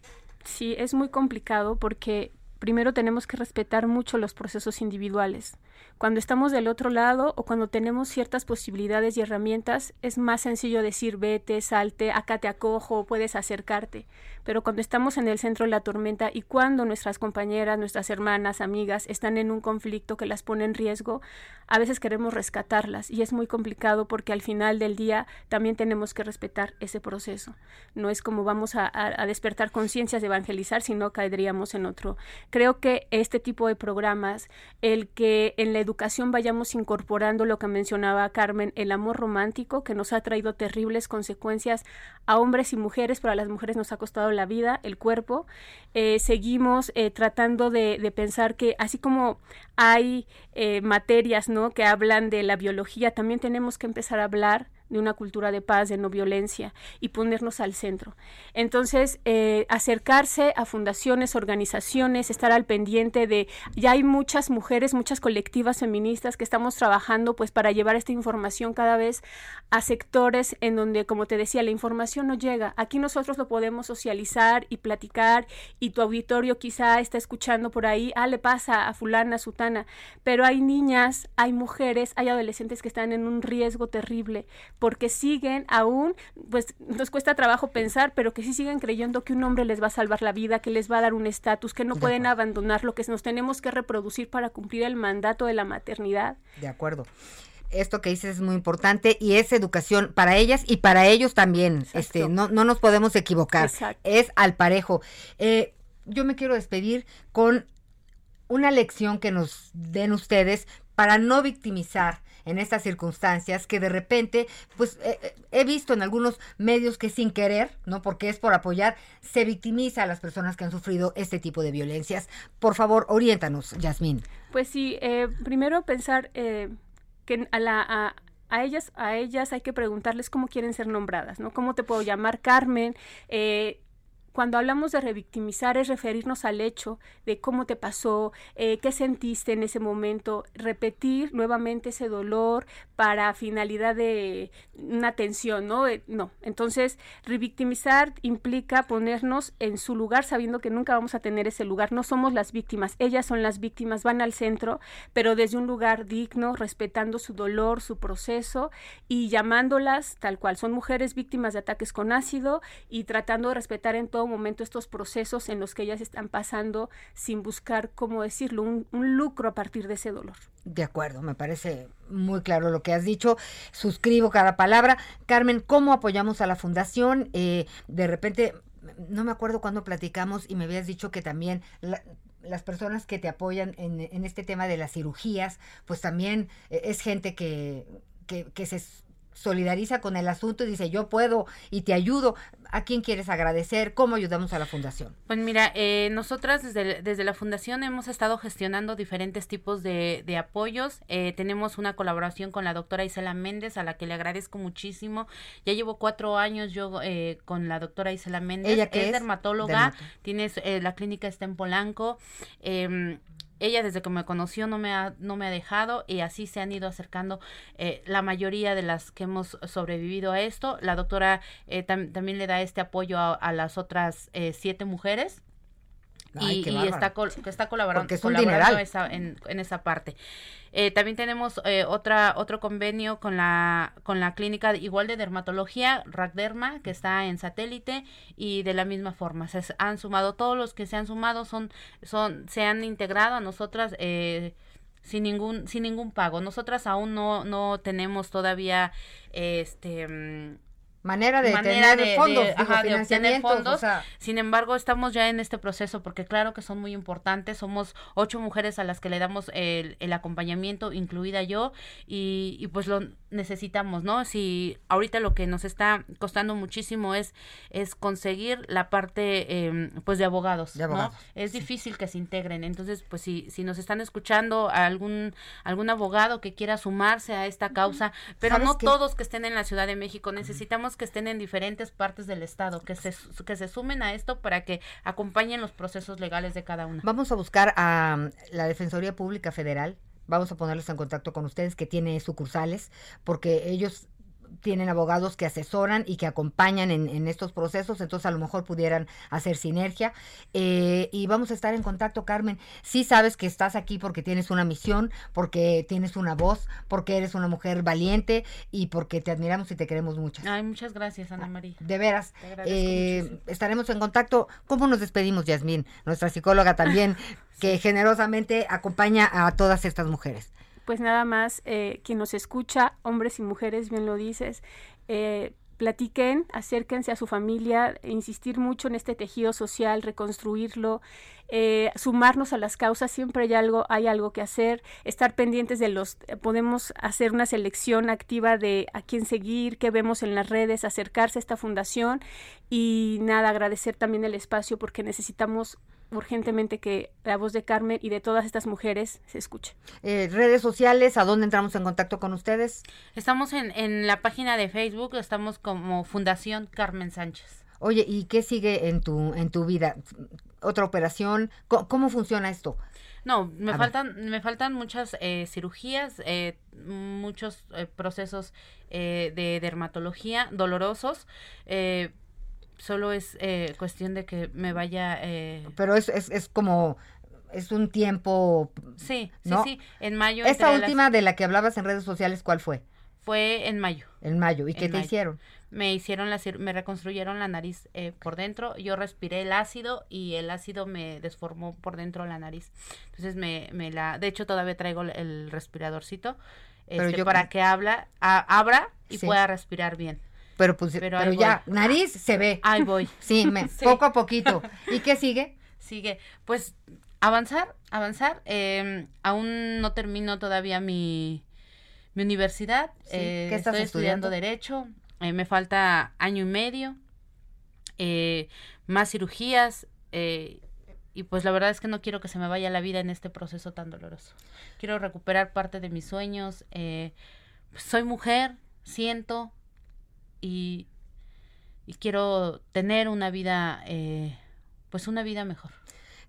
Sí, es muy complicado porque primero tenemos que respetar mucho los procesos individuales. Cuando estamos del otro lado o cuando tenemos ciertas posibilidades y herramientas, es más sencillo decir vete, salte, acá te acojo, puedes acercarte. Pero cuando estamos en el centro de la tormenta y cuando nuestras compañeras, nuestras hermanas, amigas están en un conflicto que las pone en riesgo, a veces queremos rescatarlas y es muy complicado porque al final del día también tenemos que respetar ese proceso. No es como vamos a, a, despertar conciencias de evangelizar, sino caeríamos en otro. Creo que este tipo de programas, el que en la educación vayamos incorporando lo que mencionaba Carmen, el amor romántico que nos ha traído terribles consecuencias a hombres y mujeres, pero a las mujeres nos ha costado la vida, el cuerpo. Eh, seguimos eh, tratando de, de, pensar que así como hay eh, materias ¿no? que hablan de la biología, también tenemos que empezar a hablar de una cultura de paz, de no violencia y ponernos al centro. Entonces, eh, acercarse a fundaciones, organizaciones, estar al pendiente de, ya hay muchas mujeres, muchas colectivas feministas que estamos trabajando pues para llevar esta información cada vez a sectores en donde, como te decía, la información no llega. Aquí nosotros lo podemos socializar y platicar y tu auditorio quizá está escuchando por ahí, ah, le pasa a fulana, sutana, pero hay niñas, hay mujeres, hay adolescentes que están en un riesgo terrible porque siguen aún, pues nos cuesta trabajo pensar, pero que sí siguen creyendo que un hombre les va a salvar la vida, que les va a dar un estatus, que no pueden abandonar lo que nos tenemos que reproducir para cumplir el mandato de la maternidad. De acuerdo esto que dices es muy importante y es educación para ellas y para ellos también. Este, no, no nos podemos equivocar. Es al parejo. Eh, yo me quiero despedir con una lección que nos den ustedes para no victimizar en estas circunstancias que de repente, pues eh, eh, he visto en algunos medios que sin querer, no porque es por apoyar, se victimiza a las personas que han sufrido este tipo de violencias. Por favor, oriéntanos, Yasmín. Pues sí, eh, primero pensar que a la... A, ellas, a ellas hay que preguntarles cómo quieren ser nombradas, ¿no? ¿Cómo te puedo llamar Carmen? Eh, cuando hablamos de revictimizar es referirnos al hecho de cómo te pasó, eh, qué sentiste en ese momento, repetir nuevamente ese dolor para finalidad de una tensión, ¿no? Eh, no, entonces revictimizar implica ponernos en su lugar sabiendo que nunca vamos a tener ese lugar, no somos las víctimas, ellas son las víctimas, van al centro, pero desde un lugar digno, respetando su dolor, su proceso y llamándolas tal cual, son mujeres víctimas de ataques con ácido y tratando de respetar en todo momento estos procesos en los que ellas están pasando sin buscar, ¿cómo decirlo?, un, lucro a partir de ese dolor. De acuerdo, me parece muy claro lo que has dicho. Suscribo cada palabra. Carmen, ¿cómo apoyamos a la fundación? Eh, de repente, no me acuerdo cuando platicamos y me habías dicho que también... las personas que te apoyan en, en, este tema de las cirugías, pues también eh, es gente que, que se solidariza con el asunto y dice yo puedo y te ayudo. ¿A quién quieres agradecer? ¿Cómo ayudamos a la fundación? Pues mira, eh, nosotras desde, desde la fundación hemos estado gestionando diferentes tipos de, de apoyos. Eh, tenemos una colaboración con la doctora Isela Méndez, a la que le agradezco muchísimo. Ya llevo cuatro años yo eh, con la doctora Isela Méndez. Ella que es, dermatóloga, tienes la clínica está en Polanco. Ella desde que me conoció no me ha, no me ha dejado y así se han ido acercando eh, la mayoría de las que hemos sobrevivido a esto. La doctora eh, también le da este apoyo a, las otras eh, siete mujeres. Y, está, está colaborando, en, en esa parte. Eh, también tenemos eh, otra otro convenio con la con la clínica igual de dermatología Ragderma que está en satélite y de la misma forma. Se han sumado todos los que se han sumado son son se han integrado a nosotras eh, sin ningún sin ningún pago. Nosotras aún no no tenemos todavía este mm, manera de tener fondos, obtener fondos. Sin embargo, estamos ya en este proceso porque claro que son muy importantes. Somos ocho mujeres a las que le damos el, el acompañamiento, incluida yo, y, y, pues lo necesitamos, ¿no? Si ahorita lo que nos está costando muchísimo es, es conseguir la parte, em, pues, de abogados, ¿no? Es difícil que se integren. Entonces, pues, si, si nos están escuchando algún, algún abogado que quiera sumarse a esta causa, pero no todos que estén en la Ciudad de México, necesitamos que estén en diferentes partes del estado, que se, que se sumen a esto para que acompañen los procesos legales de cada una. Vamos a buscar a um, la Defensoría Pública Federal, vamos a ponerlos en contacto con ustedes que tiene sucursales, porque ellos tienen abogados que asesoran y que acompañan en, estos procesos, entonces a lo mejor pudieran hacer sinergia. Eh, y vamos a estar en contacto, Carmen. Sí sabes que estás aquí porque tienes una misión, porque tienes una voz, porque eres una mujer valiente y porque te admiramos y te queremos mucho. Ay, muchas gracias, Ana María. De veras. Eh, estaremos en contacto. ¿Cómo nos despedimos, Yasmín? Nuestra psicóloga también, que generosamente acompaña a todas estas mujeres pues nada más eh, quien nos escucha, hombres y mujeres, bien lo dices, eh, platiquen, acérquense a su familia, insistir mucho en este tejido social, reconstruirlo, eh, sumarnos a las causas, siempre hay algo, hay algo que hacer, estar pendientes de los, podemos hacer una selección activa de a quién seguir, qué vemos en las redes, acercarse a esta fundación y nada, agradecer también el espacio porque necesitamos urgentemente que la voz de Carmen y de todas estas mujeres se escuche. Eh, redes sociales, ¿a dónde entramos en contacto con ustedes? Estamos en, en la página de Facebook, estamos como Fundación Carmen Sánchez. Oye, ¿y qué sigue en tu, en tu vida? ¿Otra operación? ¿Cómo, cómo funciona esto? No, me A faltan, me faltan muchas eh, cirugías, eh, muchos eh, procesos eh, de dermatología dolorosos. Eh, solo es eh, cuestión de que me vaya. Eh, Pero es, es, es como, es un tiempo... sí, sí, ¿no? sí. En mayo. Esta las- última de la que hablabas en redes sociales, ¿cuál fue? fue en mayo. En mayo. ¿Y En qué te hicieron? Me hicieron la, me reconstruyeron la nariz eh, por dentro. Yo respiré el ácido y el ácido me desformó por dentro la nariz. Entonces me, me la, de hecho todavía traigo el- respiradorcito Pero este, yo- para que habla, a- abra y Sí. pueda respirar bien. Pero pues, Pero ya, voy. nariz se ve. Ahí voy. Sí, me- Sí. poco a poquito. ¿Y qué sigue? Sigue, pues avanzar, avanzar. eh, aún no termino todavía mi, mi universidad. Sí, eh, ¿qué estás estoy estudiando estudiando? derecho. Eh, me falta año y medio. eh, más cirugías. eh, y pues la verdad es que no quiero que se me vaya la vida en este proceso tan doloroso. Quiero recuperar parte de mis sueños. eh, soy mujer, siento y, y quiero tener una vida, eh, pues una vida mejor.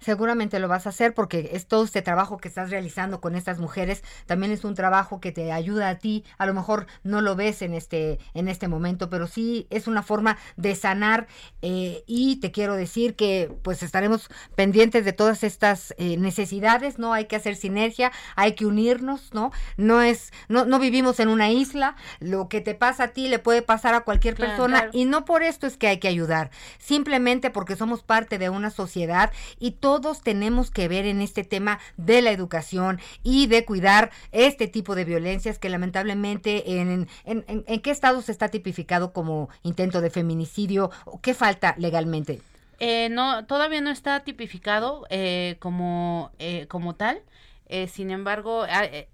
Seguramente lo vas a hacer porque es todo este trabajo que estás realizando con estas mujeres. También es un trabajo que te ayuda a ti. A lo mejor no lo ves en este, en este momento, pero sí es una forma de sanar. eh, y te quiero decir que pues estaremos pendientes de todas estas eh, necesidades, ¿no? Hay que hacer sinergia, hay que unirnos, ¿no? No es, no, no vivimos en una isla. Lo que te pasa a ti le puede pasar a cualquier Claro, persona claro. y no por esto es que hay que ayudar, simplemente porque somos parte de una sociedad y todos tenemos que ver en este tema de la educación y de cuidar este tipo de violencias que lamentablemente en, en, en- en qué estados está tipificado como intento de feminicidio qué falta legalmente. Eh, no, todavía no está tipificado eh, como, eh, como tal. Eh, sin embargo, eh,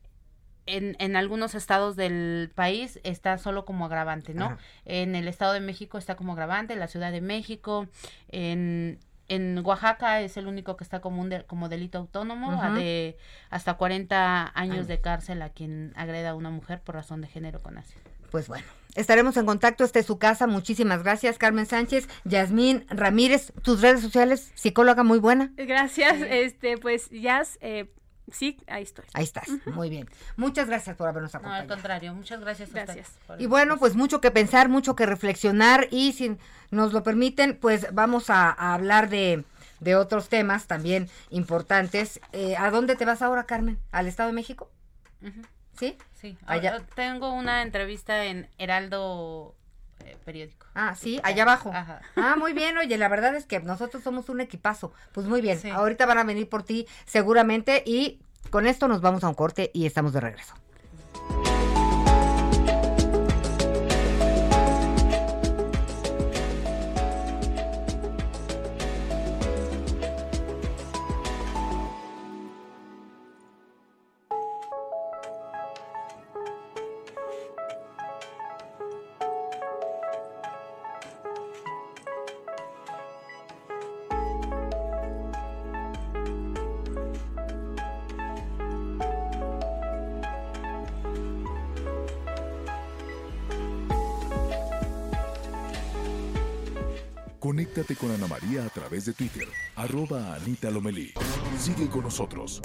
en, en algunos estados del país está solo como agravante, ¿no? Ajá. En el Estado de México está como agravante, en la Ciudad de México, en, en Oaxaca es el único que está como, un de- como delito autónomo, de hasta 40 años Ay. de cárcel a quien agreda a una mujer por razón de género con ácido. Pues bueno, estaremos en contacto. Esta es su casa. Muchísimas gracias, Carmen Sánchez, Yasmín Ramírez. Tus redes sociales, psicóloga muy buena. Gracias, este, pues Jazz, eh, sí, ahí estoy. Ahí estás, muy bien. Muchas gracias por habernos No, al acompañado. contrario, muchas gracias. a Gracias. Y bueno, pues mucho que pensar, mucho que reflexionar y si nos lo permiten, pues vamos a, a hablar de, de otros temas también importantes. Eh, ¿A dónde te vas ahora, Carmen? ¿Al Estado de México? ¿Sí? Sí, Allá. ahora tengo una entrevista en Heraldo Periódico. Ah, sí, allá abajo. Ajá. Ah, muy bien, oye, la verdad es que nosotros somos un equipazo. Pues muy bien, Sí. ahorita van a venir por ti seguramente y con esto nos vamos a un corte y estamos de regreso. Través de Twitter, arroba Anita Lomelí. Sigue con nosotros.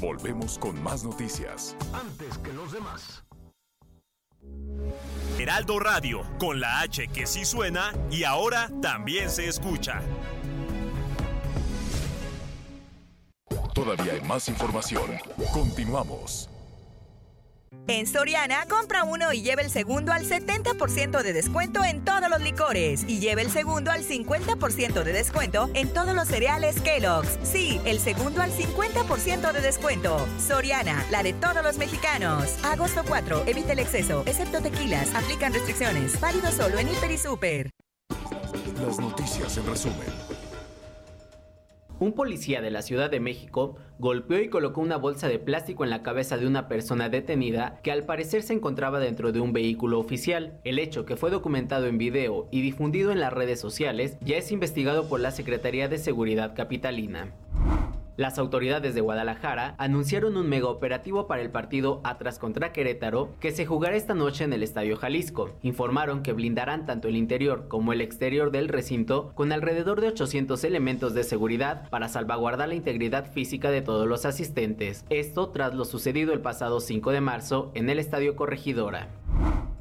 Volvemos con más noticias. Antes que los demás. Heraldo Radio, con la H que sí suena y ahora también se escucha. Todavía hay más información. Continuamos. En Soriana, compra uno y lleva el segundo al 70% de descuento en todos los licores y lleva el segundo al 50% de descuento en todos los cereales Kellogg's. Sí, el segundo al 50% de descuento. Soriana, la de todos los mexicanos. Agosto 4, evita el exceso, excepto tequilas. Aplican restricciones. Válido solo en Hiper y Super. Las noticias en resumen. Un policía de la Ciudad de México golpeó y colocó una bolsa de plástico en la cabeza de una persona detenida que al parecer se encontraba dentro de un vehículo oficial. El hecho que fue documentado en video y difundido en las redes sociales ya es investigado por la Secretaría de Seguridad Capitalina. Las autoridades de Guadalajara anunciaron un mega operativo para el partido Atlas contra Querétaro que se jugará esta noche en el Estadio Jalisco. Informaron que blindarán tanto el interior como el exterior del recinto con alrededor de 800 elementos de seguridad para salvaguardar la integridad física de todos los asistentes. Esto tras lo sucedido el pasado 5 de marzo en el Estadio Corregidora.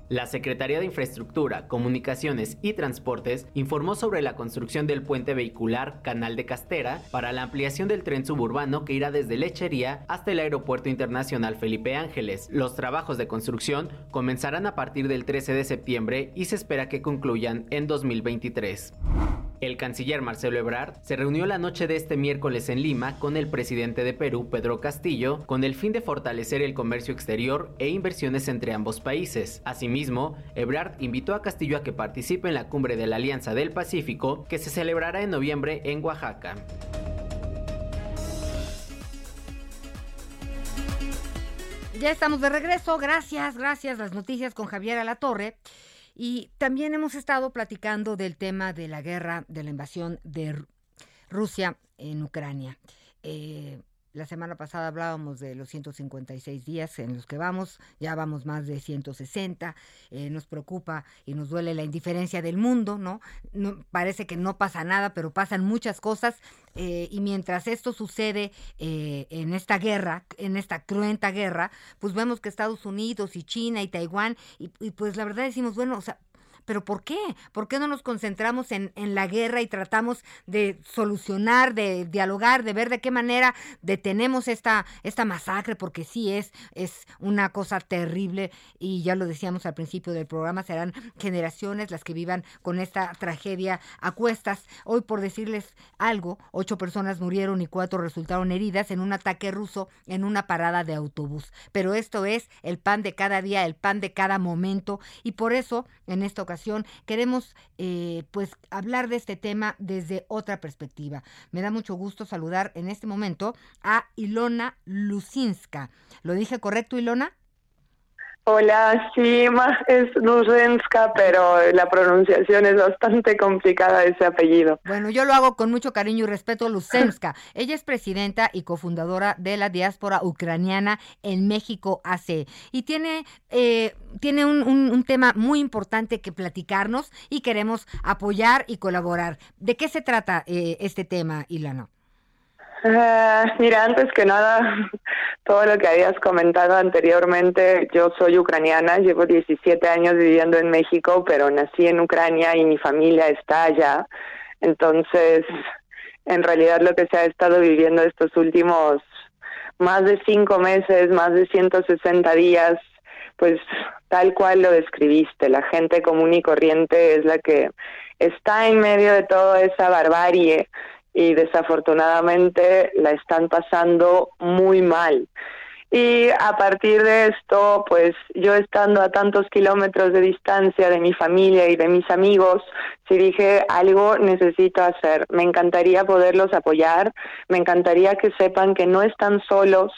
La Secretaría de Infraestructura, Comunicaciones y Transportes informó sobre la construcción del puente vehicular Canal de Castera para la ampliación del tren suburbano que irá desde Lechería hasta el Aeropuerto Internacional Felipe Ángeles. Los trabajos de construcción comenzarán a partir del 13 de septiembre y se espera que concluyan en 2023. El canciller Marcelo Ebrard se reunió la noche de este miércoles en Lima con el presidente de Perú, Pedro Castillo, con el fin de fortalecer el comercio exterior e inversiones entre ambos países. Asimismo, Ebrard invitó a Castillo a que participe en la cumbre de la Alianza del Pacífico, que se celebrará en noviembre en Oaxaca. Ya estamos de regreso, gracias, gracias. Las noticias con Javier Alatorre. Y también hemos estado platicando del tema de la guerra, de la invasión de Rusia en Ucrania. Eh, la semana pasada hablábamos de los 156 días en los que vamos, ya vamos más de 160. Eh, nos preocupa y nos duele la indiferencia del mundo, ¿no? no parece que no pasa nada, pero pasan muchas cosas. Eh, y mientras esto sucede eh, en esta guerra, en esta cruenta guerra, pues vemos que Estados Unidos y China y Taiwán, y, y pues la verdad decimos, bueno, o sea, ¿Pero por qué? ¿Por qué no nos concentramos en, en, la guerra y tratamos de solucionar, de dialogar, de ver de qué manera detenemos esta, esta masacre? Porque sí es, es una cosa terrible y ya lo decíamos al principio del programa, serán generaciones las que vivan con esta tragedia a cuestas. Hoy, por decirles algo, ocho personas murieron y cuatro resultaron heridas en un ataque ruso en una parada de autobús. Pero esto es el pan de cada día, el pan de cada momento y por eso en esta ocasión queremos eh, pues hablar de este tema desde otra perspectiva. Me da mucho gusto saludar en este momento a Ilona Lucinska. ¿Lo dije correcto, Ilona? Hola, sí, es Lucenska, pero la pronunciación es bastante complicada de ese apellido. Bueno, yo lo hago con mucho cariño y respeto, Lucenska. Ella es presidenta y cofundadora de la diáspora ucraniana en México AC y tiene, eh, tiene un, un, tema muy importante que platicarnos y queremos apoyar y colaborar. ¿De qué se trata eh, este tema, Ilana? Uh, mira, antes que nada, todo lo que habías comentado anteriormente, yo soy ucraniana, llevo 17 años viviendo en México, pero nací en Ucrania y mi familia está allá. Entonces, en realidad lo que se ha estado viviendo estos últimos más de cinco meses, más de 160 días, pues tal cual lo describiste, la gente común y corriente es la que está en medio de toda esa barbarie y desafortunadamente la están pasando muy mal. Y a partir de esto, pues yo estando a tantos kilómetros de distancia de mi familia y de mis amigos, sí dije, algo necesito hacer. Me encantaría poderlos apoyar, me encantaría que sepan que no están solos,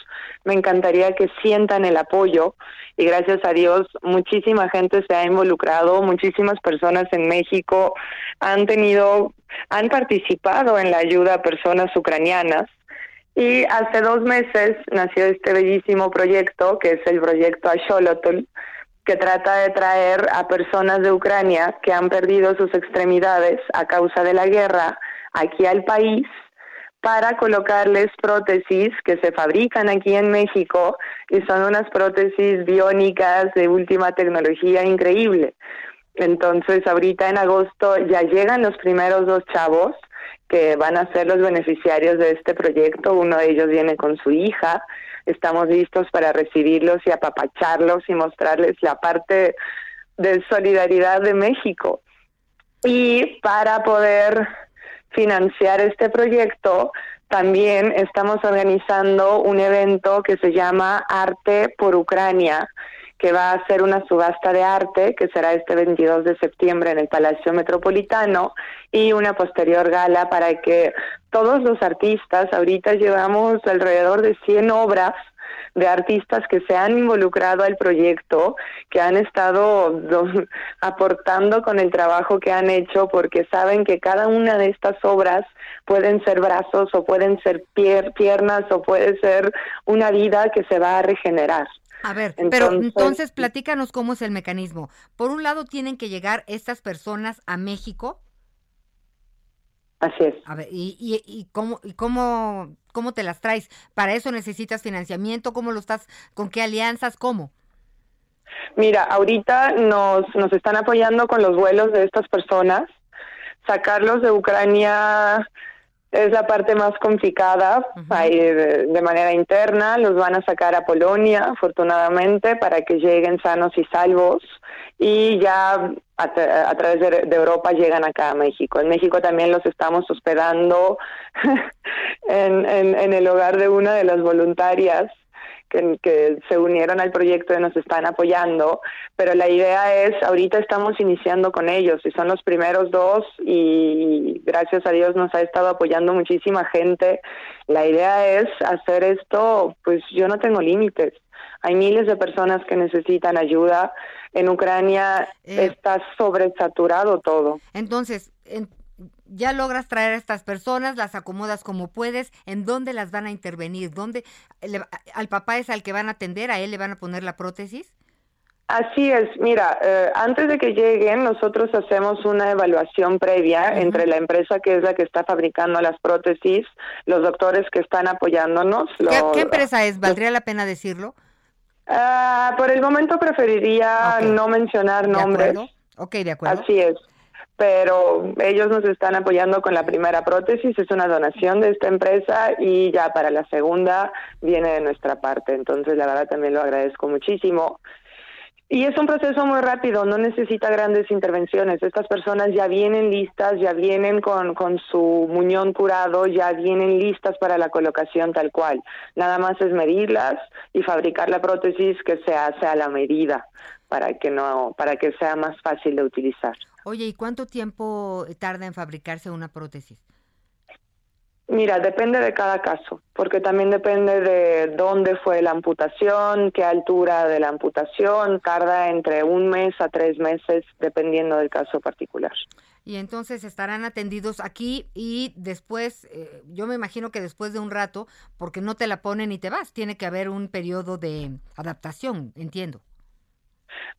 me encantaría que sientan el apoyo. Y gracias a Dios, muchísima gente se ha involucrado, muchísimas personas en México han tenido, han participado en la ayuda a personas ucranianas y hace dos meses nació este bellísimo proyecto, que es el proyecto Asholotl, que trata de traer a personas de Ucrania que han perdido sus extremidades a causa de la guerra aquí al país para colocarles prótesis que se fabrican aquí en México y son unas prótesis biónicas de última tecnología increíble. Entonces, ahorita en agosto ya llegan los primeros dos chavos que van a ser los beneficiarios de este proyecto. Uno de ellos viene con su hija. Estamos listos para recibirlos y apapacharlos y mostrarles la parte de solidaridad de México. Y para poder financiar este proyecto, también estamos organizando un evento que se llama Arte por Ucrania que va a hacer una subasta de arte que será este 22 de septiembre en el Palacio Metropolitano y una posterior gala para que todos los artistas, ahorita llevamos alrededor de 100 obras de artistas que se han involucrado al proyecto, que han estado aportando con el trabajo que han hecho, porque saben que cada una de estas obras pueden ser brazos o pueden ser piernas o puede ser una vida que se va a regenerar. A ver, pero entonces platícanos cómo es el mecanismo. Por un lado, tienen que llegar estas personas a México. Así es. A ver, ¿y, y, y cómo, y cómo ¿Cómo te las traes? ¿Para eso necesitas financiamiento? ¿Cómo lo estás? ¿Con qué alianzas? ¿Cómo? Mira, ahorita nos, nos están apoyando con los vuelos de estas personas. Sacarlos de Ucrania es la parte más complicada de, manera interna. Los van a sacar a Polonia, afortunadamente, para que lleguen sanos y salvos. Y ya a, través de, Europa llegan acá a México. En México también los estamos hospedando en, en, el hogar de una de las voluntarias que, que, se unieron al proyecto y nos están apoyando, pero la idea es, ahorita estamos iniciando con ellos y son los primeros dos y gracias a Dios nos ha estado apoyando muchísima gente. La idea es hacer esto, pues yo no tengo límites. Hay miles de personas que necesitan ayuda. En Ucrania eh, está sobresaturado todo. Entonces, ya logras traer a estas personas, las acomodas como puedes, ¿en dónde las van a intervenir? ¿Dónde al papá es al que van a atender, a él le van a poner la prótesis? Así es, mira, eh, antes de que lleguen, nosotros hacemos una evaluación previa entre la empresa que es la que está fabricando las prótesis, los doctores que están apoyándonos. ¿Qué, empresa es? ¿Valdría la pena decirlo? Ah, por el momento preferiría no mencionar nombres. ¿De Ok, de acuerdo. Así es. Pero ellos nos están apoyando con la primera prótesis, es una donación de esta empresa y ya para la segunda viene de nuestra parte. Entonces, la verdad también lo agradezco muchísimo. Y es un proceso muy rápido, no necesita grandes intervenciones. Estas personas ya vienen listas, ya vienen con, con su muñón curado, ya vienen listas para la colocación tal cual. Nada más es medirlas y fabricar la prótesis que se hace a la medida para que no para que sea más fácil de utilizar. Oye, ¿y cuánto tiempo tarda en fabricarse una prótesis? Mira, depende de cada caso, porque también depende de dónde fue la amputación, qué altura de la amputación, tarda entre un mes a tres meses, dependiendo del caso particular. Y entonces estarán atendidos aquí y después, eh, yo me imagino que después de un rato, porque no te la ponen y te vas, tiene que haber un periodo de adaptación, entiendo.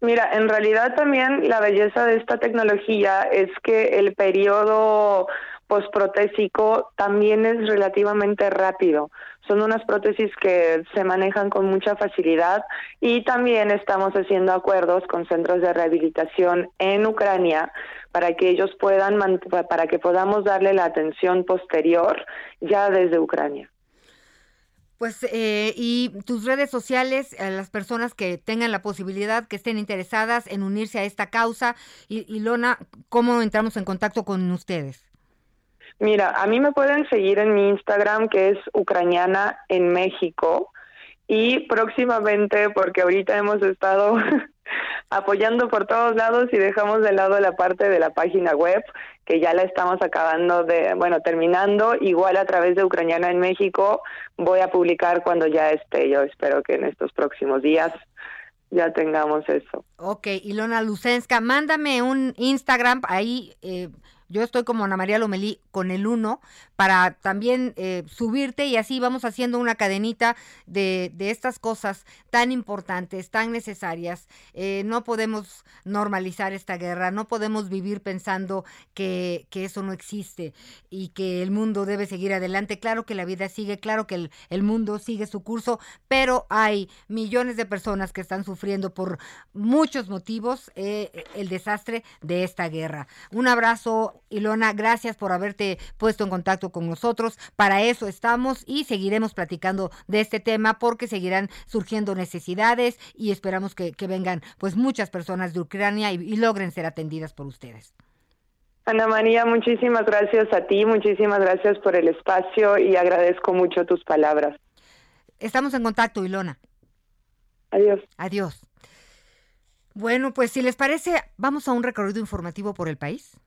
Mira, en realidad también la belleza de esta tecnología es que el periodo postprotésico también es relativamente rápido. Son unas prótesis que se manejan con mucha facilidad y también estamos haciendo acuerdos con centros de rehabilitación en Ucrania para que ellos puedan para que podamos darle la atención posterior ya desde Ucrania. Pues, eh, y tus redes sociales, a las personas que tengan la posibilidad, que estén interesadas en unirse a esta causa. Y, y Lona, ¿cómo entramos en contacto con ustedes? Mira, a mí me pueden seguir en mi Instagram que es ucraniana en México y próximamente, porque ahorita hemos estado apoyando por todos lados y dejamos de lado la parte de la página web que ya la estamos acabando de, bueno, terminando, igual a través de Ucraniana en México voy a publicar cuando ya esté, yo espero que en estos próximos días ya tengamos eso. Ok, Ilona Lucenska, mándame un Instagram, ahí eh, yo estoy como Ana María Lomelí con el 1 para también eh, subirte y así vamos haciendo una cadenita de, de estas cosas tan importantes, tan necesarias. Eh, no podemos normalizar esta guerra, no podemos vivir pensando que, que, eso no existe y que el mundo debe seguir adelante. Claro que la vida sigue, claro que el, el mundo sigue su curso, pero hay millones de personas que están sufriendo por muchos motivos eh, el desastre de esta guerra. Un abrazo Ilona, gracias por haberte puesto en contacto con nosotros. Para eso estamos y seguiremos platicando de este tema porque seguirán surgiendo necesidades y esperamos que, vengan pues muchas personas de Ucrania y, logren ser atendidas por ustedes. Ana María, muchísimas gracias a ti, muchísimas gracias por el espacio y agradezco mucho tus palabras. Estamos en contacto, Ilona. Adiós. Adiós. Bueno, pues si les parece, vamos a un recorrido informativo por el país.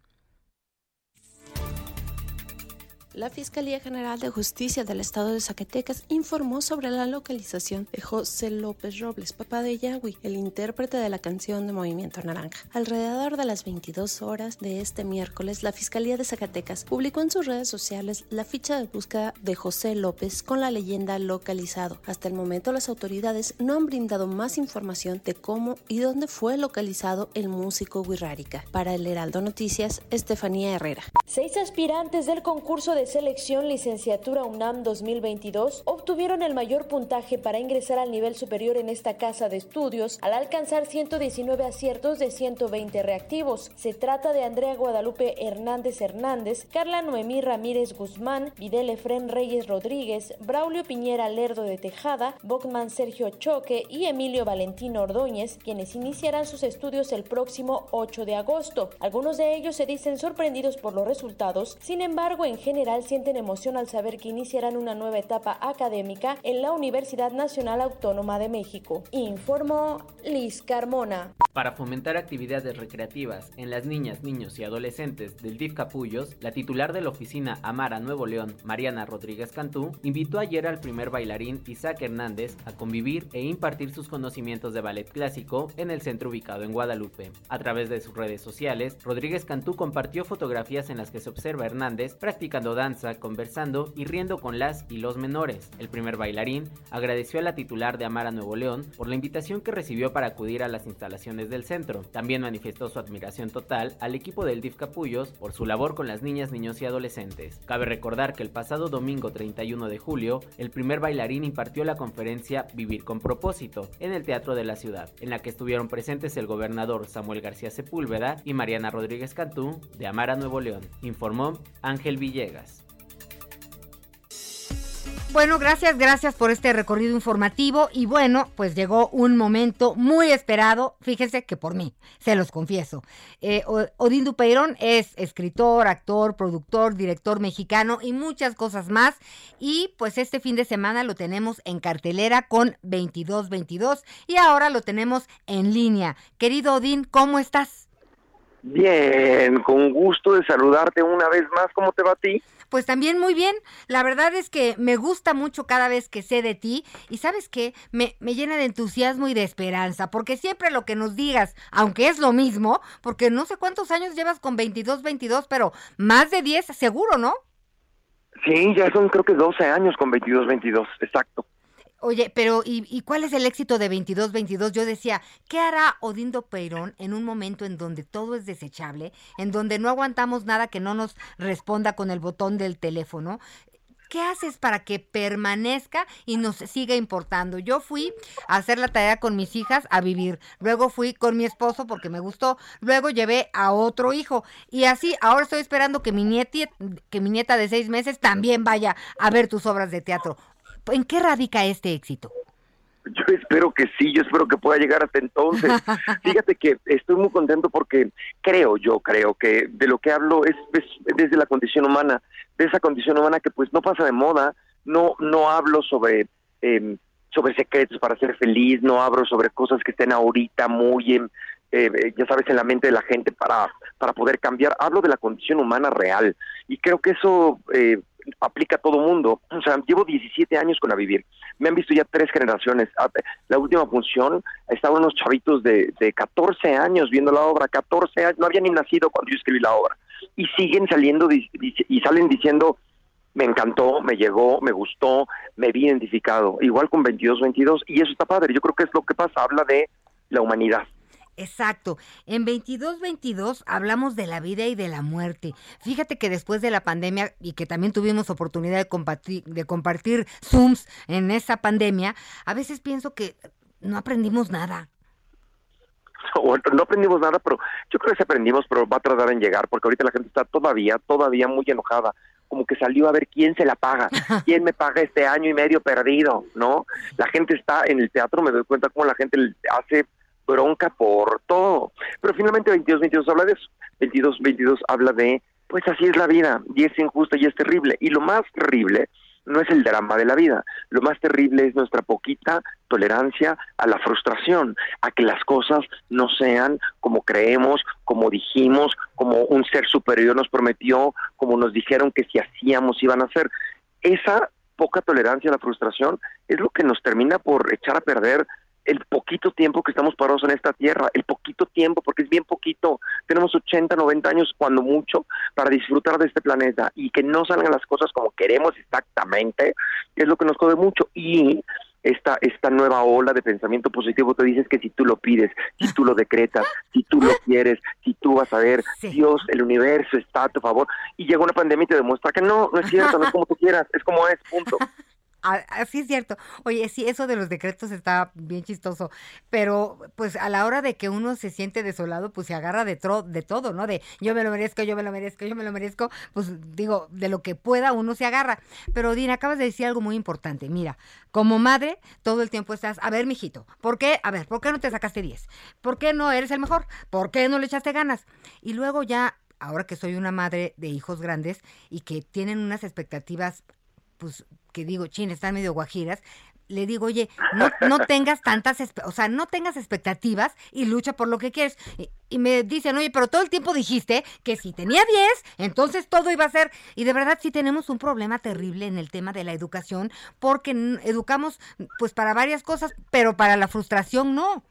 La Fiscalía General de Justicia del Estado de Zacatecas informó sobre la localización de José López Robles, papá de Yahweh, el intérprete de la canción de Movimiento Naranja. Alrededor de las 22 horas de este miércoles, la Fiscalía de Zacatecas publicó en sus redes sociales la ficha de búsqueda de José López con la leyenda localizado. Hasta el momento, las autoridades no han brindado más información de cómo y dónde fue localizado el músico Wirrárica. Para el Heraldo Noticias, Estefanía Herrera. Seis aspirantes del concurso de selección licenciatura UNAM 2022 obtuvieron el mayor puntaje para ingresar al nivel superior en esta casa de estudios al alcanzar 119 aciertos de 120 reactivos. Se trata de Andrea Guadalupe Hernández Hernández, Carla Noemí Ramírez Guzmán, Videl Efren Reyes Rodríguez, Braulio Piñera Lerdo de Tejada, Bogman Sergio Choque y Emilio Valentino Ordóñez, quienes iniciarán sus estudios el próximo 8 de agosto. Algunos de ellos se dicen sorprendidos por los resultados, sin embargo, en general sienten emoción al saber que iniciarán una nueva etapa académica en la Universidad Nacional Autónoma de México. Informó Liz Carmona. Para fomentar actividades recreativas en las niñas, niños y adolescentes del DIF Capullos, la titular de la oficina Amara Nuevo León, Mariana Rodríguez Cantú, invitó ayer al primer bailarín Isaac Hernández a convivir e impartir sus conocimientos de ballet clásico en el centro ubicado en Guadalupe. A través de sus redes sociales, Rodríguez Cantú compartió fotografías en las que se observa a Hernández practicando danza, conversando y riendo con las y los menores. El primer bailarín agradeció a la titular de Amara Nuevo León por la invitación que recibió para acudir a las instalaciones del centro. También manifestó su admiración total al equipo del DIF Capullos por su labor con las niñas, niños y adolescentes. Cabe recordar que el pasado domingo 31 de julio, el primer bailarín impartió la conferencia Vivir con propósito en el Teatro de la Ciudad, en la que estuvieron presentes el gobernador Samuel García Sepúlveda y Mariana Rodríguez Cantú de Amara Nuevo León, informó Ángel Villegas. Bueno, gracias, gracias por este recorrido informativo y bueno, pues llegó un momento muy esperado, fíjense que por mí, se los confieso. Eh, Odín Dupeirón es escritor, actor, productor, director mexicano y muchas cosas más y pues este fin de semana lo tenemos en cartelera con 2222 y ahora lo tenemos en línea. Querido Odín, ¿cómo estás? Bien, con gusto de saludarte una vez más. ¿Cómo te va a ti? Pues también muy bien. La verdad es que me gusta mucho cada vez que sé de ti y sabes qué, me, me llena de entusiasmo y de esperanza, porque siempre lo que nos digas, aunque es lo mismo, porque no sé cuántos años llevas con 22, 22, pero más de 10 seguro, ¿no? Sí, ya son creo que 12 años con 22, 22, exacto. Oye, pero ¿y, ¿y, cuál es el éxito de 22-22? Yo decía, ¿qué hará Odindo Peirón en un momento en donde todo es desechable, en donde no aguantamos nada que no nos responda con el botón del teléfono? ¿Qué haces para que permanezca y nos siga importando? Yo fui a hacer la tarea con mis hijas a vivir, luego fui con mi esposo porque me gustó, luego llevé a otro hijo y así ahora estoy esperando que mi que mi nieta de seis meses también vaya a ver tus obras de teatro. ¿En qué radica este éxito? Yo espero que sí, yo espero que pueda llegar hasta entonces. Fíjate que estoy muy contento porque creo, yo creo que de lo que hablo es, es, desde la condición humana, de esa condición humana que pues no pasa de moda, no no hablo sobre eh, sobre secretos para ser feliz, no hablo sobre cosas que estén ahorita muy en, eh, ya sabes, en la mente de la gente para, para poder cambiar. Hablo de la condición humana real y creo que eso eh, aplica a todo mundo. O sea, llevo 17 años con la vivir. Me han visto ya tres generaciones. Ah, la última función estaban unos chavitos de, de 14 años viendo la obra, 14 años, no habían ni nacido cuando yo escribí la obra. Y siguen saliendo y salen diciendo, me encantó, me llegó, me gustó, me vi identificado. Igual con 22, 22. Y eso está padre. Yo creo que es lo que pasa. Habla de la humanidad. Exacto. En 2222 hablamos de la vida y de la muerte. Fíjate que después de la pandemia y que también tuvimos oportunidad de compartir, de compartir Zooms en esa pandemia, a veces pienso que no aprendimos nada. no aprendimos nada, pero yo creo que sí aprendimos, pero va a tardar en llegar, porque ahorita la gente está todavía, todavía muy enojada, como que salió a ver quién se la paga, quién me paga este año y medio perdido, ¿no? La gente está en el teatro, me doy cuenta cómo la gente hace bronca por todo. Pero finalmente 22, 22 habla de eso. 22, 22 habla de, pues así es la vida, y es injusta y es terrible. Y lo más terrible no es el drama de la vida. Lo más terrible es nuestra poquita tolerancia a la frustración, a que las cosas no sean como creemos, como dijimos, como un ser superior nos prometió, como nos dijeron que si hacíamos iban a hacer. Esa poca tolerancia a la frustración es lo que nos termina por echar a perder el poquito tiempo que estamos parados en esta tierra, el poquito tiempo, porque es bien poquito, tenemos 80, 90 años cuando mucho para disfrutar de este planeta. Y que no salgan las cosas como queremos exactamente, es lo que nos jode mucho. Y esta, esta nueva ola de pensamiento positivo te dices que si tú lo pides, si tú lo decretas, si tú lo quieres, si tú vas a ver, Dios, el universo está a tu favor, y llega una pandemia y te demuestra que no, no es cierto, no es como tú quieras, es como es, punto. Así es cierto. Oye, sí, eso de los decretos está bien chistoso, pero pues a la hora de que uno se siente desolado, pues se agarra de, de todo, ¿no? De yo me lo merezco, yo me lo merezco, yo me lo merezco, pues digo, de lo que pueda uno se agarra. Pero Dina, acabas de decir algo muy importante. Mira, como madre, todo el tiempo estás, a ver, mijito, ¿por qué? A ver, ¿por qué no te sacaste 10? ¿Por qué no eres el mejor? ¿Por qué no le echaste ganas? Y luego ya ahora que soy una madre de hijos grandes y que tienen unas expectativas pues que digo, chin, están medio guajiras, le digo, oye, no, no tengas tantas, o sea, no tengas expectativas y lucha por lo que quieres. Y, me dicen, oye, pero todo el tiempo dijiste que si tenía 10, entonces todo iba a ser. Y de verdad sí tenemos un problema terrible en el tema de la educación, porque educamos pues para varias cosas, pero para la frustración no.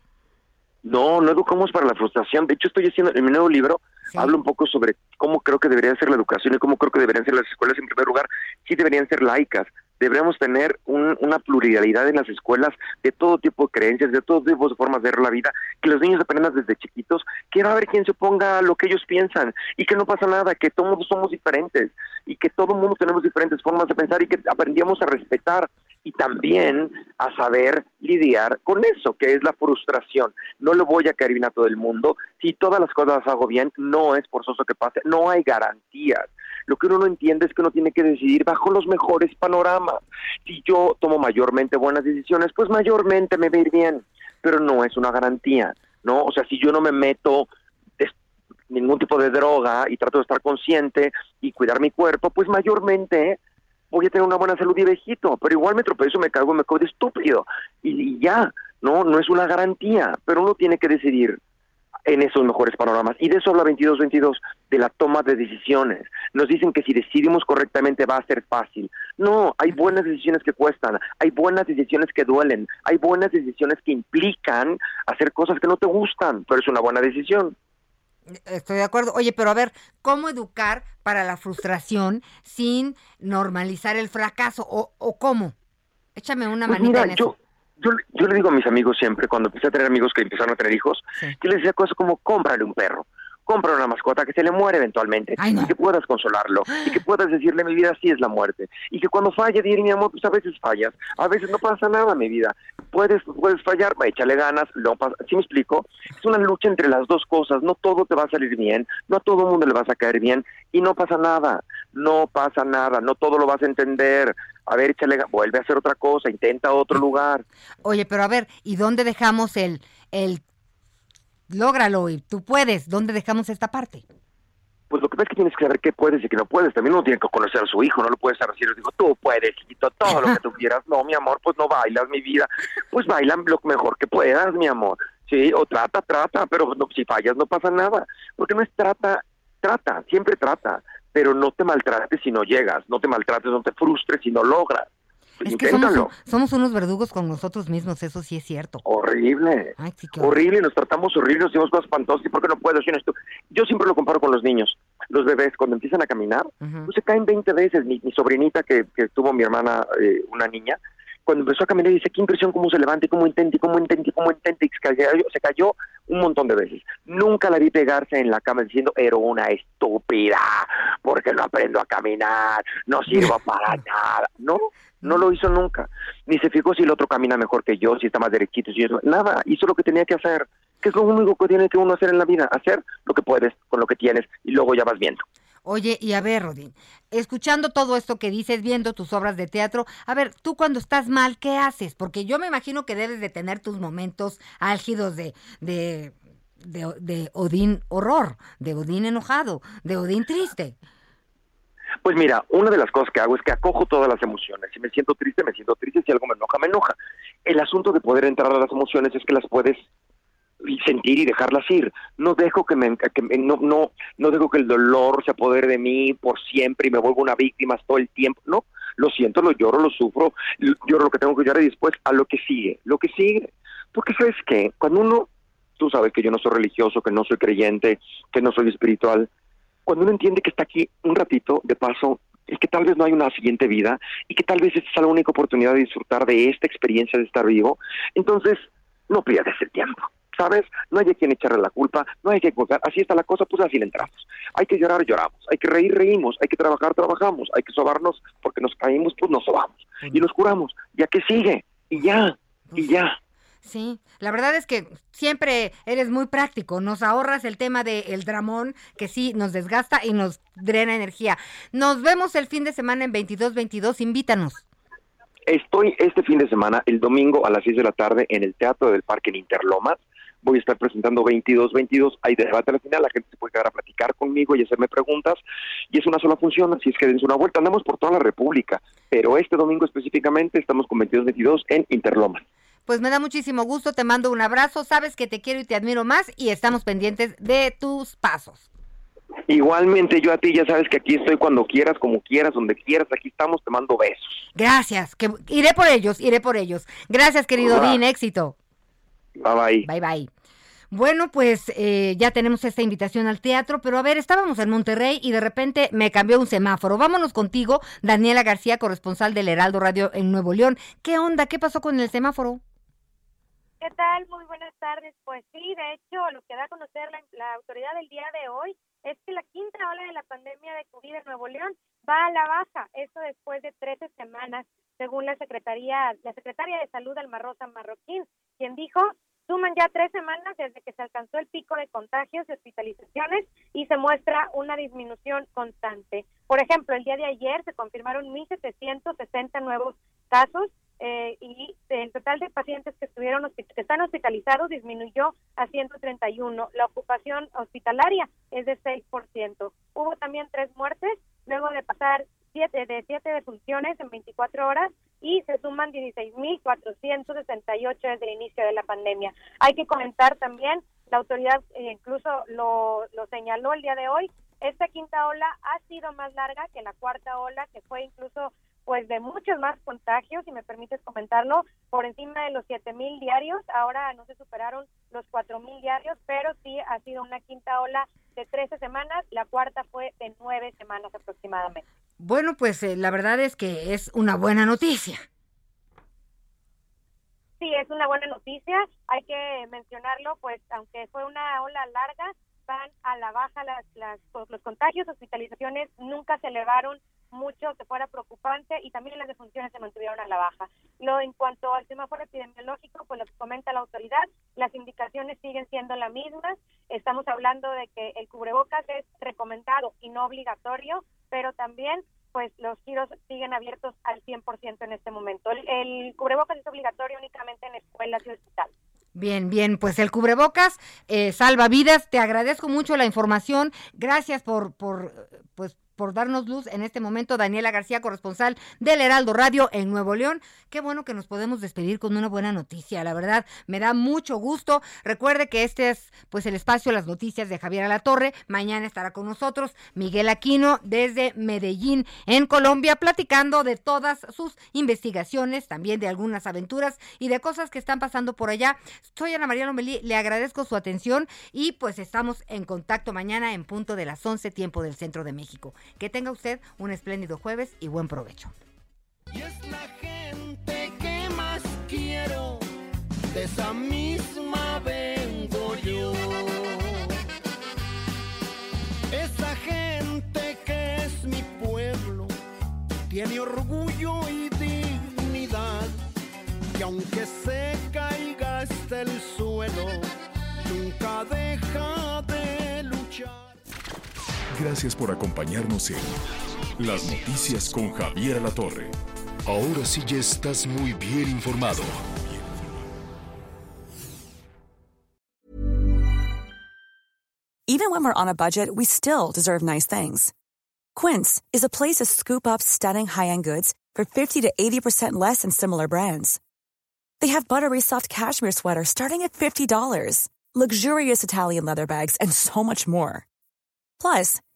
No, no educamos para la frustración. De hecho, estoy haciendo en mi nuevo libro, hablo un poco sobre cómo creo que debería ser la educación y cómo creo que deberían ser las escuelas en primer lugar. Sí deberían ser laicas, deberíamos tener una pluralidad en las escuelas de todo tipo de creencias, de todo tipo de formas de ver la vida, que los niños aprendan desde chiquitos, que va a haber quien se oponga a lo que ellos piensan y que no pasa nada, que todos somos diferentes y que todo el mundo tenemos diferentes formas de pensar y que aprendíamos a respetar y también a saber lidiar con eso, que es la frustración. No le voy a caer bien a todo el mundo. Si todas las cosas las hago bien, no es forzoso que pase, no hay garantías. Lo que uno no entiende es que uno tiene que decidir bajo los mejores panoramas. Si yo tomo mayormente buenas decisiones, pues mayormente me va a ir bien, pero no es una garantía, ¿no? O sea, si yo no me meto ningún tipo de droga y trato de estar consciente y cuidar mi cuerpo, pues mayormente voy a tener una buena salud y viejito, pero igual me tropiezo, me cago, me cago de estúpido y, ya, no, no es una garantía, pero uno tiene que decidir en esos mejores panoramas. Y de eso habla 2222, de la toma de decisiones. Nos dicen que si decidimos correctamente va a ser fácil. No, hay buenas decisiones que cuestan, hay buenas decisiones que duelen, hay buenas decisiones que implican hacer cosas que no te gustan, pero es una buena decisión. Estoy de acuerdo. Oye, pero a ver, ¿cómo educar para la frustración sin normalizar el fracaso? ¿O, o cómo? Échame una pues manita en yo, Yo, yo, le digo a mis amigos siempre, cuando empecé a tener amigos que empezaron a tener hijos, que les decía cosas como, cómprale un perro compra una mascota que se le muere eventualmente y que puedas consolarlo y que puedas decirle mi vida sí es la muerte y que cuando falle dir mi amor pues a veces fallas a veces no pasa nada mi vida puedes puedes fallar échale ganas no pasa ¿sí me explico? es una lucha entre las dos cosas no todo te va a salir bien no a todo el mundo le vas a caer bien y no pasa nada no pasa nada no todo lo vas a entender a ver, échale, vuelve a hacer otra cosa, intenta otro lugar. Oye, pero a ver, ¿y dónde dejamos el, el lógralo y tú puedes. ¿Dónde dejamos esta parte? Pues lo que pasa es que tienes que saber qué puedes y qué no puedes. También uno tiene que conocer a su hijo, no lo puedes estar haciendo. Digo, tú puedes, hijito, todo lo que tú quieras. No, mi amor, pues no bailas, mi vida. Pues baila lo mejor que puedas, mi amor. Sí, o trata, trata, pero no, si fallas no pasa nada. Porque no es trata, trata, siempre trata. Pero no te maltrates si no llegas, no te maltrates, no te frustres si no logras. Es que somos, somos, unos verdugos con nosotros mismos, eso sí es cierto. Horrible. horrible, nos tratamos horrible, nos decimos cosas espantosas. ¿Y por qué no puedo? Yo siempre lo comparo con los niños. Los bebés, cuando empiezan a caminar, pues se caen 20 veces. Mi, sobrinita, que, que, tuvo mi hermana, eh, una niña, cuando empezó a caminar, dice, qué impresión cómo se levanta y cómo intenta y cómo intenta y cómo intenta. Y se cayó, se cayó un montón de veces. Nunca la vi pegarse en la cama diciendo, era una estúpida, porque no aprendo a caminar, no sirvo para nada. No, no lo hizo nunca. Ni se fijó si el otro camina mejor que yo, si está más derechito, si eso. Nada, hizo lo que tenía que hacer. Que es lo único que tiene que uno hacer en la vida, hacer lo que puedes con lo que tienes y luego ya vas viendo. Oye, y a ver, Rodín, escuchando todo esto que dices, viendo tus obras de teatro, a ver, tú cuando estás mal, ¿qué haces? Porque yo me imagino que debes de tener tus momentos álgidos de, de, de, de Odín horror, de Odín enojado, de Odín triste. Pues mira, una de las cosas que hago es que acojo todas las emociones. Si me siento triste, me siento triste. Si algo me enoja, me enoja. El asunto de poder entrar a las emociones es que las puedes sentir y dejarlas ir. No dejo que me, que no, no, no dejo que el dolor se apodere de mí por siempre y me vuelva una víctima todo el tiempo. No, lo siento, lo lloro, lo sufro, lloro lo que tengo que llorar y después a lo que sigue, lo que sigue. Porque sabes que cuando uno, tú sabes que yo no soy religioso, que no soy creyente, que no soy espiritual, cuando uno entiende que está aquí un ratito de paso, es que tal vez no hay una siguiente vida y que tal vez esta es la única oportunidad de disfrutar de esta experiencia de estar vivo, entonces no pierdes el tiempo. ¿Sabes? No hay a quien echarle la culpa, no hay que juzgar, así está la cosa, pues así le entramos. Hay que llorar, lloramos, hay que reír, reímos, hay que trabajar, trabajamos, hay que sobarnos, porque nos caímos, pues nos sobamos. Y nos curamos, ya que sigue, y ya, y ya. Sí, la verdad es que siempre eres muy práctico, nos ahorras el tema del dramón que sí nos desgasta y nos drena energía. Nos vemos el fin de semana en 2222, invítanos. Estoy este fin de semana, el domingo a las 6 de la tarde, en el Teatro del Parque en Interlomas voy a estar presentando 22, 22, hay debate al final, la gente se puede quedar a platicar conmigo y hacerme preguntas, y es una sola función, así es que dense una vuelta, andamos por toda la República, pero este domingo específicamente estamos con 22, 22 en Interlomas. Pues me da muchísimo gusto, te mando un abrazo, sabes que te quiero y te admiro más y estamos pendientes de tus pasos. Igualmente yo a ti, ya sabes que aquí estoy cuando quieras, como quieras, donde quieras, aquí estamos, te mando besos. Gracias, que iré por ellos, iré por ellos. Gracias, querido Dean, éxito. Bye bye. Bye bye. Bueno, pues eh, ya tenemos esta invitación al teatro, pero a ver, estábamos en Monterrey y de repente me cambió un semáforo. Vámonos contigo, Daniela García, corresponsal del Heraldo Radio en Nuevo León. ¿Qué onda? ¿Qué pasó con el semáforo? ¿Qué tal? Muy buenas tardes. Pues sí, de hecho, lo que da a conocer la, autoridad del día de hoy es que la quinta ola de la pandemia de COVID en Nuevo León va a la baja. Esto después de 13 semanas, según la Secretaría, la Secretaria de Salud, Alma Rosa Marroquín, quien dijo Suman ya tres semanas desde que se alcanzó el pico de contagios y hospitalizaciones y se muestra una disminución constante. Por ejemplo, el día de ayer se confirmaron 1.760 nuevos casos eh, y el total de pacientes que estuvieron que están hospitalizados disminuyó a 131. La ocupación hospitalaria es de 6%. Hubo también tres muertes luego de pasar siete de siete defunciones en 24 horas y se suman 16.468 desde el inicio de la pandemia. Hay que comentar también, la autoridad eh, incluso lo, lo señaló el día de hoy, esta quinta ola ha sido más larga que la cuarta ola, que fue incluso pues de muchos más contagios, si me permites comentarlo, por encima de los 7.000 diarios, ahora no se superaron los 4.000 diarios, pero sí ha sido una quinta ola de 13 semanas, la cuarta fue de 9 semanas aproximadamente. Bueno, pues eh, la verdad es que es una buena noticia. Sí, es una buena noticia. Hay que mencionarlo, pues aunque fue una ola larga, van a la baja las, las, los contagios, hospitalizaciones nunca se elevaron mucho que fuera preocupante y también las defunciones se mantuvieron a la baja. Lo en cuanto al semáforo epidemiológico, pues lo que comenta la autoridad, las indicaciones siguen siendo las mismas. Estamos hablando de que el cubrebocas es recomendado y no obligatorio, pero también pues los giros siguen abiertos al 100% en este momento. El, cubrebocas es obligatorio únicamente en escuelas y hospitales. Bien, bien, pues el cubrebocas eh, salva vidas. Te agradezco mucho la información. Gracias por, por, pues, por darnos luz en este momento, Daniela García, corresponsal del Heraldo Radio en Nuevo León. Qué bueno que nos podemos despedir con una buena noticia, la verdad, me da mucho gusto. Recuerde que este es pues el espacio Las Noticias de Javier Alatorre. Mañana estará con nosotros Miguel Aquino desde Medellín, en Colombia, platicando de todas sus investigaciones, también de algunas aventuras y de cosas que están pasando por allá. Soy Ana María Lomelí, le agradezco su atención y pues estamos en contacto mañana en punto de las 11 tiempo del Centro de México. Que tenga usted un espléndido jueves y buen provecho. Y es la gente que más quiero, de esa misma vengo yo. Esa gente que es mi pueblo, tiene orgullo y dignidad, y aunque se caiga hasta el suelo, nunca deja. Gracias por acompañarnos en Las Noticias con Javier La Torre. Ahora sí ya estás muy bien informado. Even when we're on a budget, we still deserve nice things. Quince is a place to scoop up stunning high-end goods for 50 to 80% less than similar brands. They have buttery soft cashmere sweaters starting at $50, luxurious Italian leather bags, and so much more. Plus,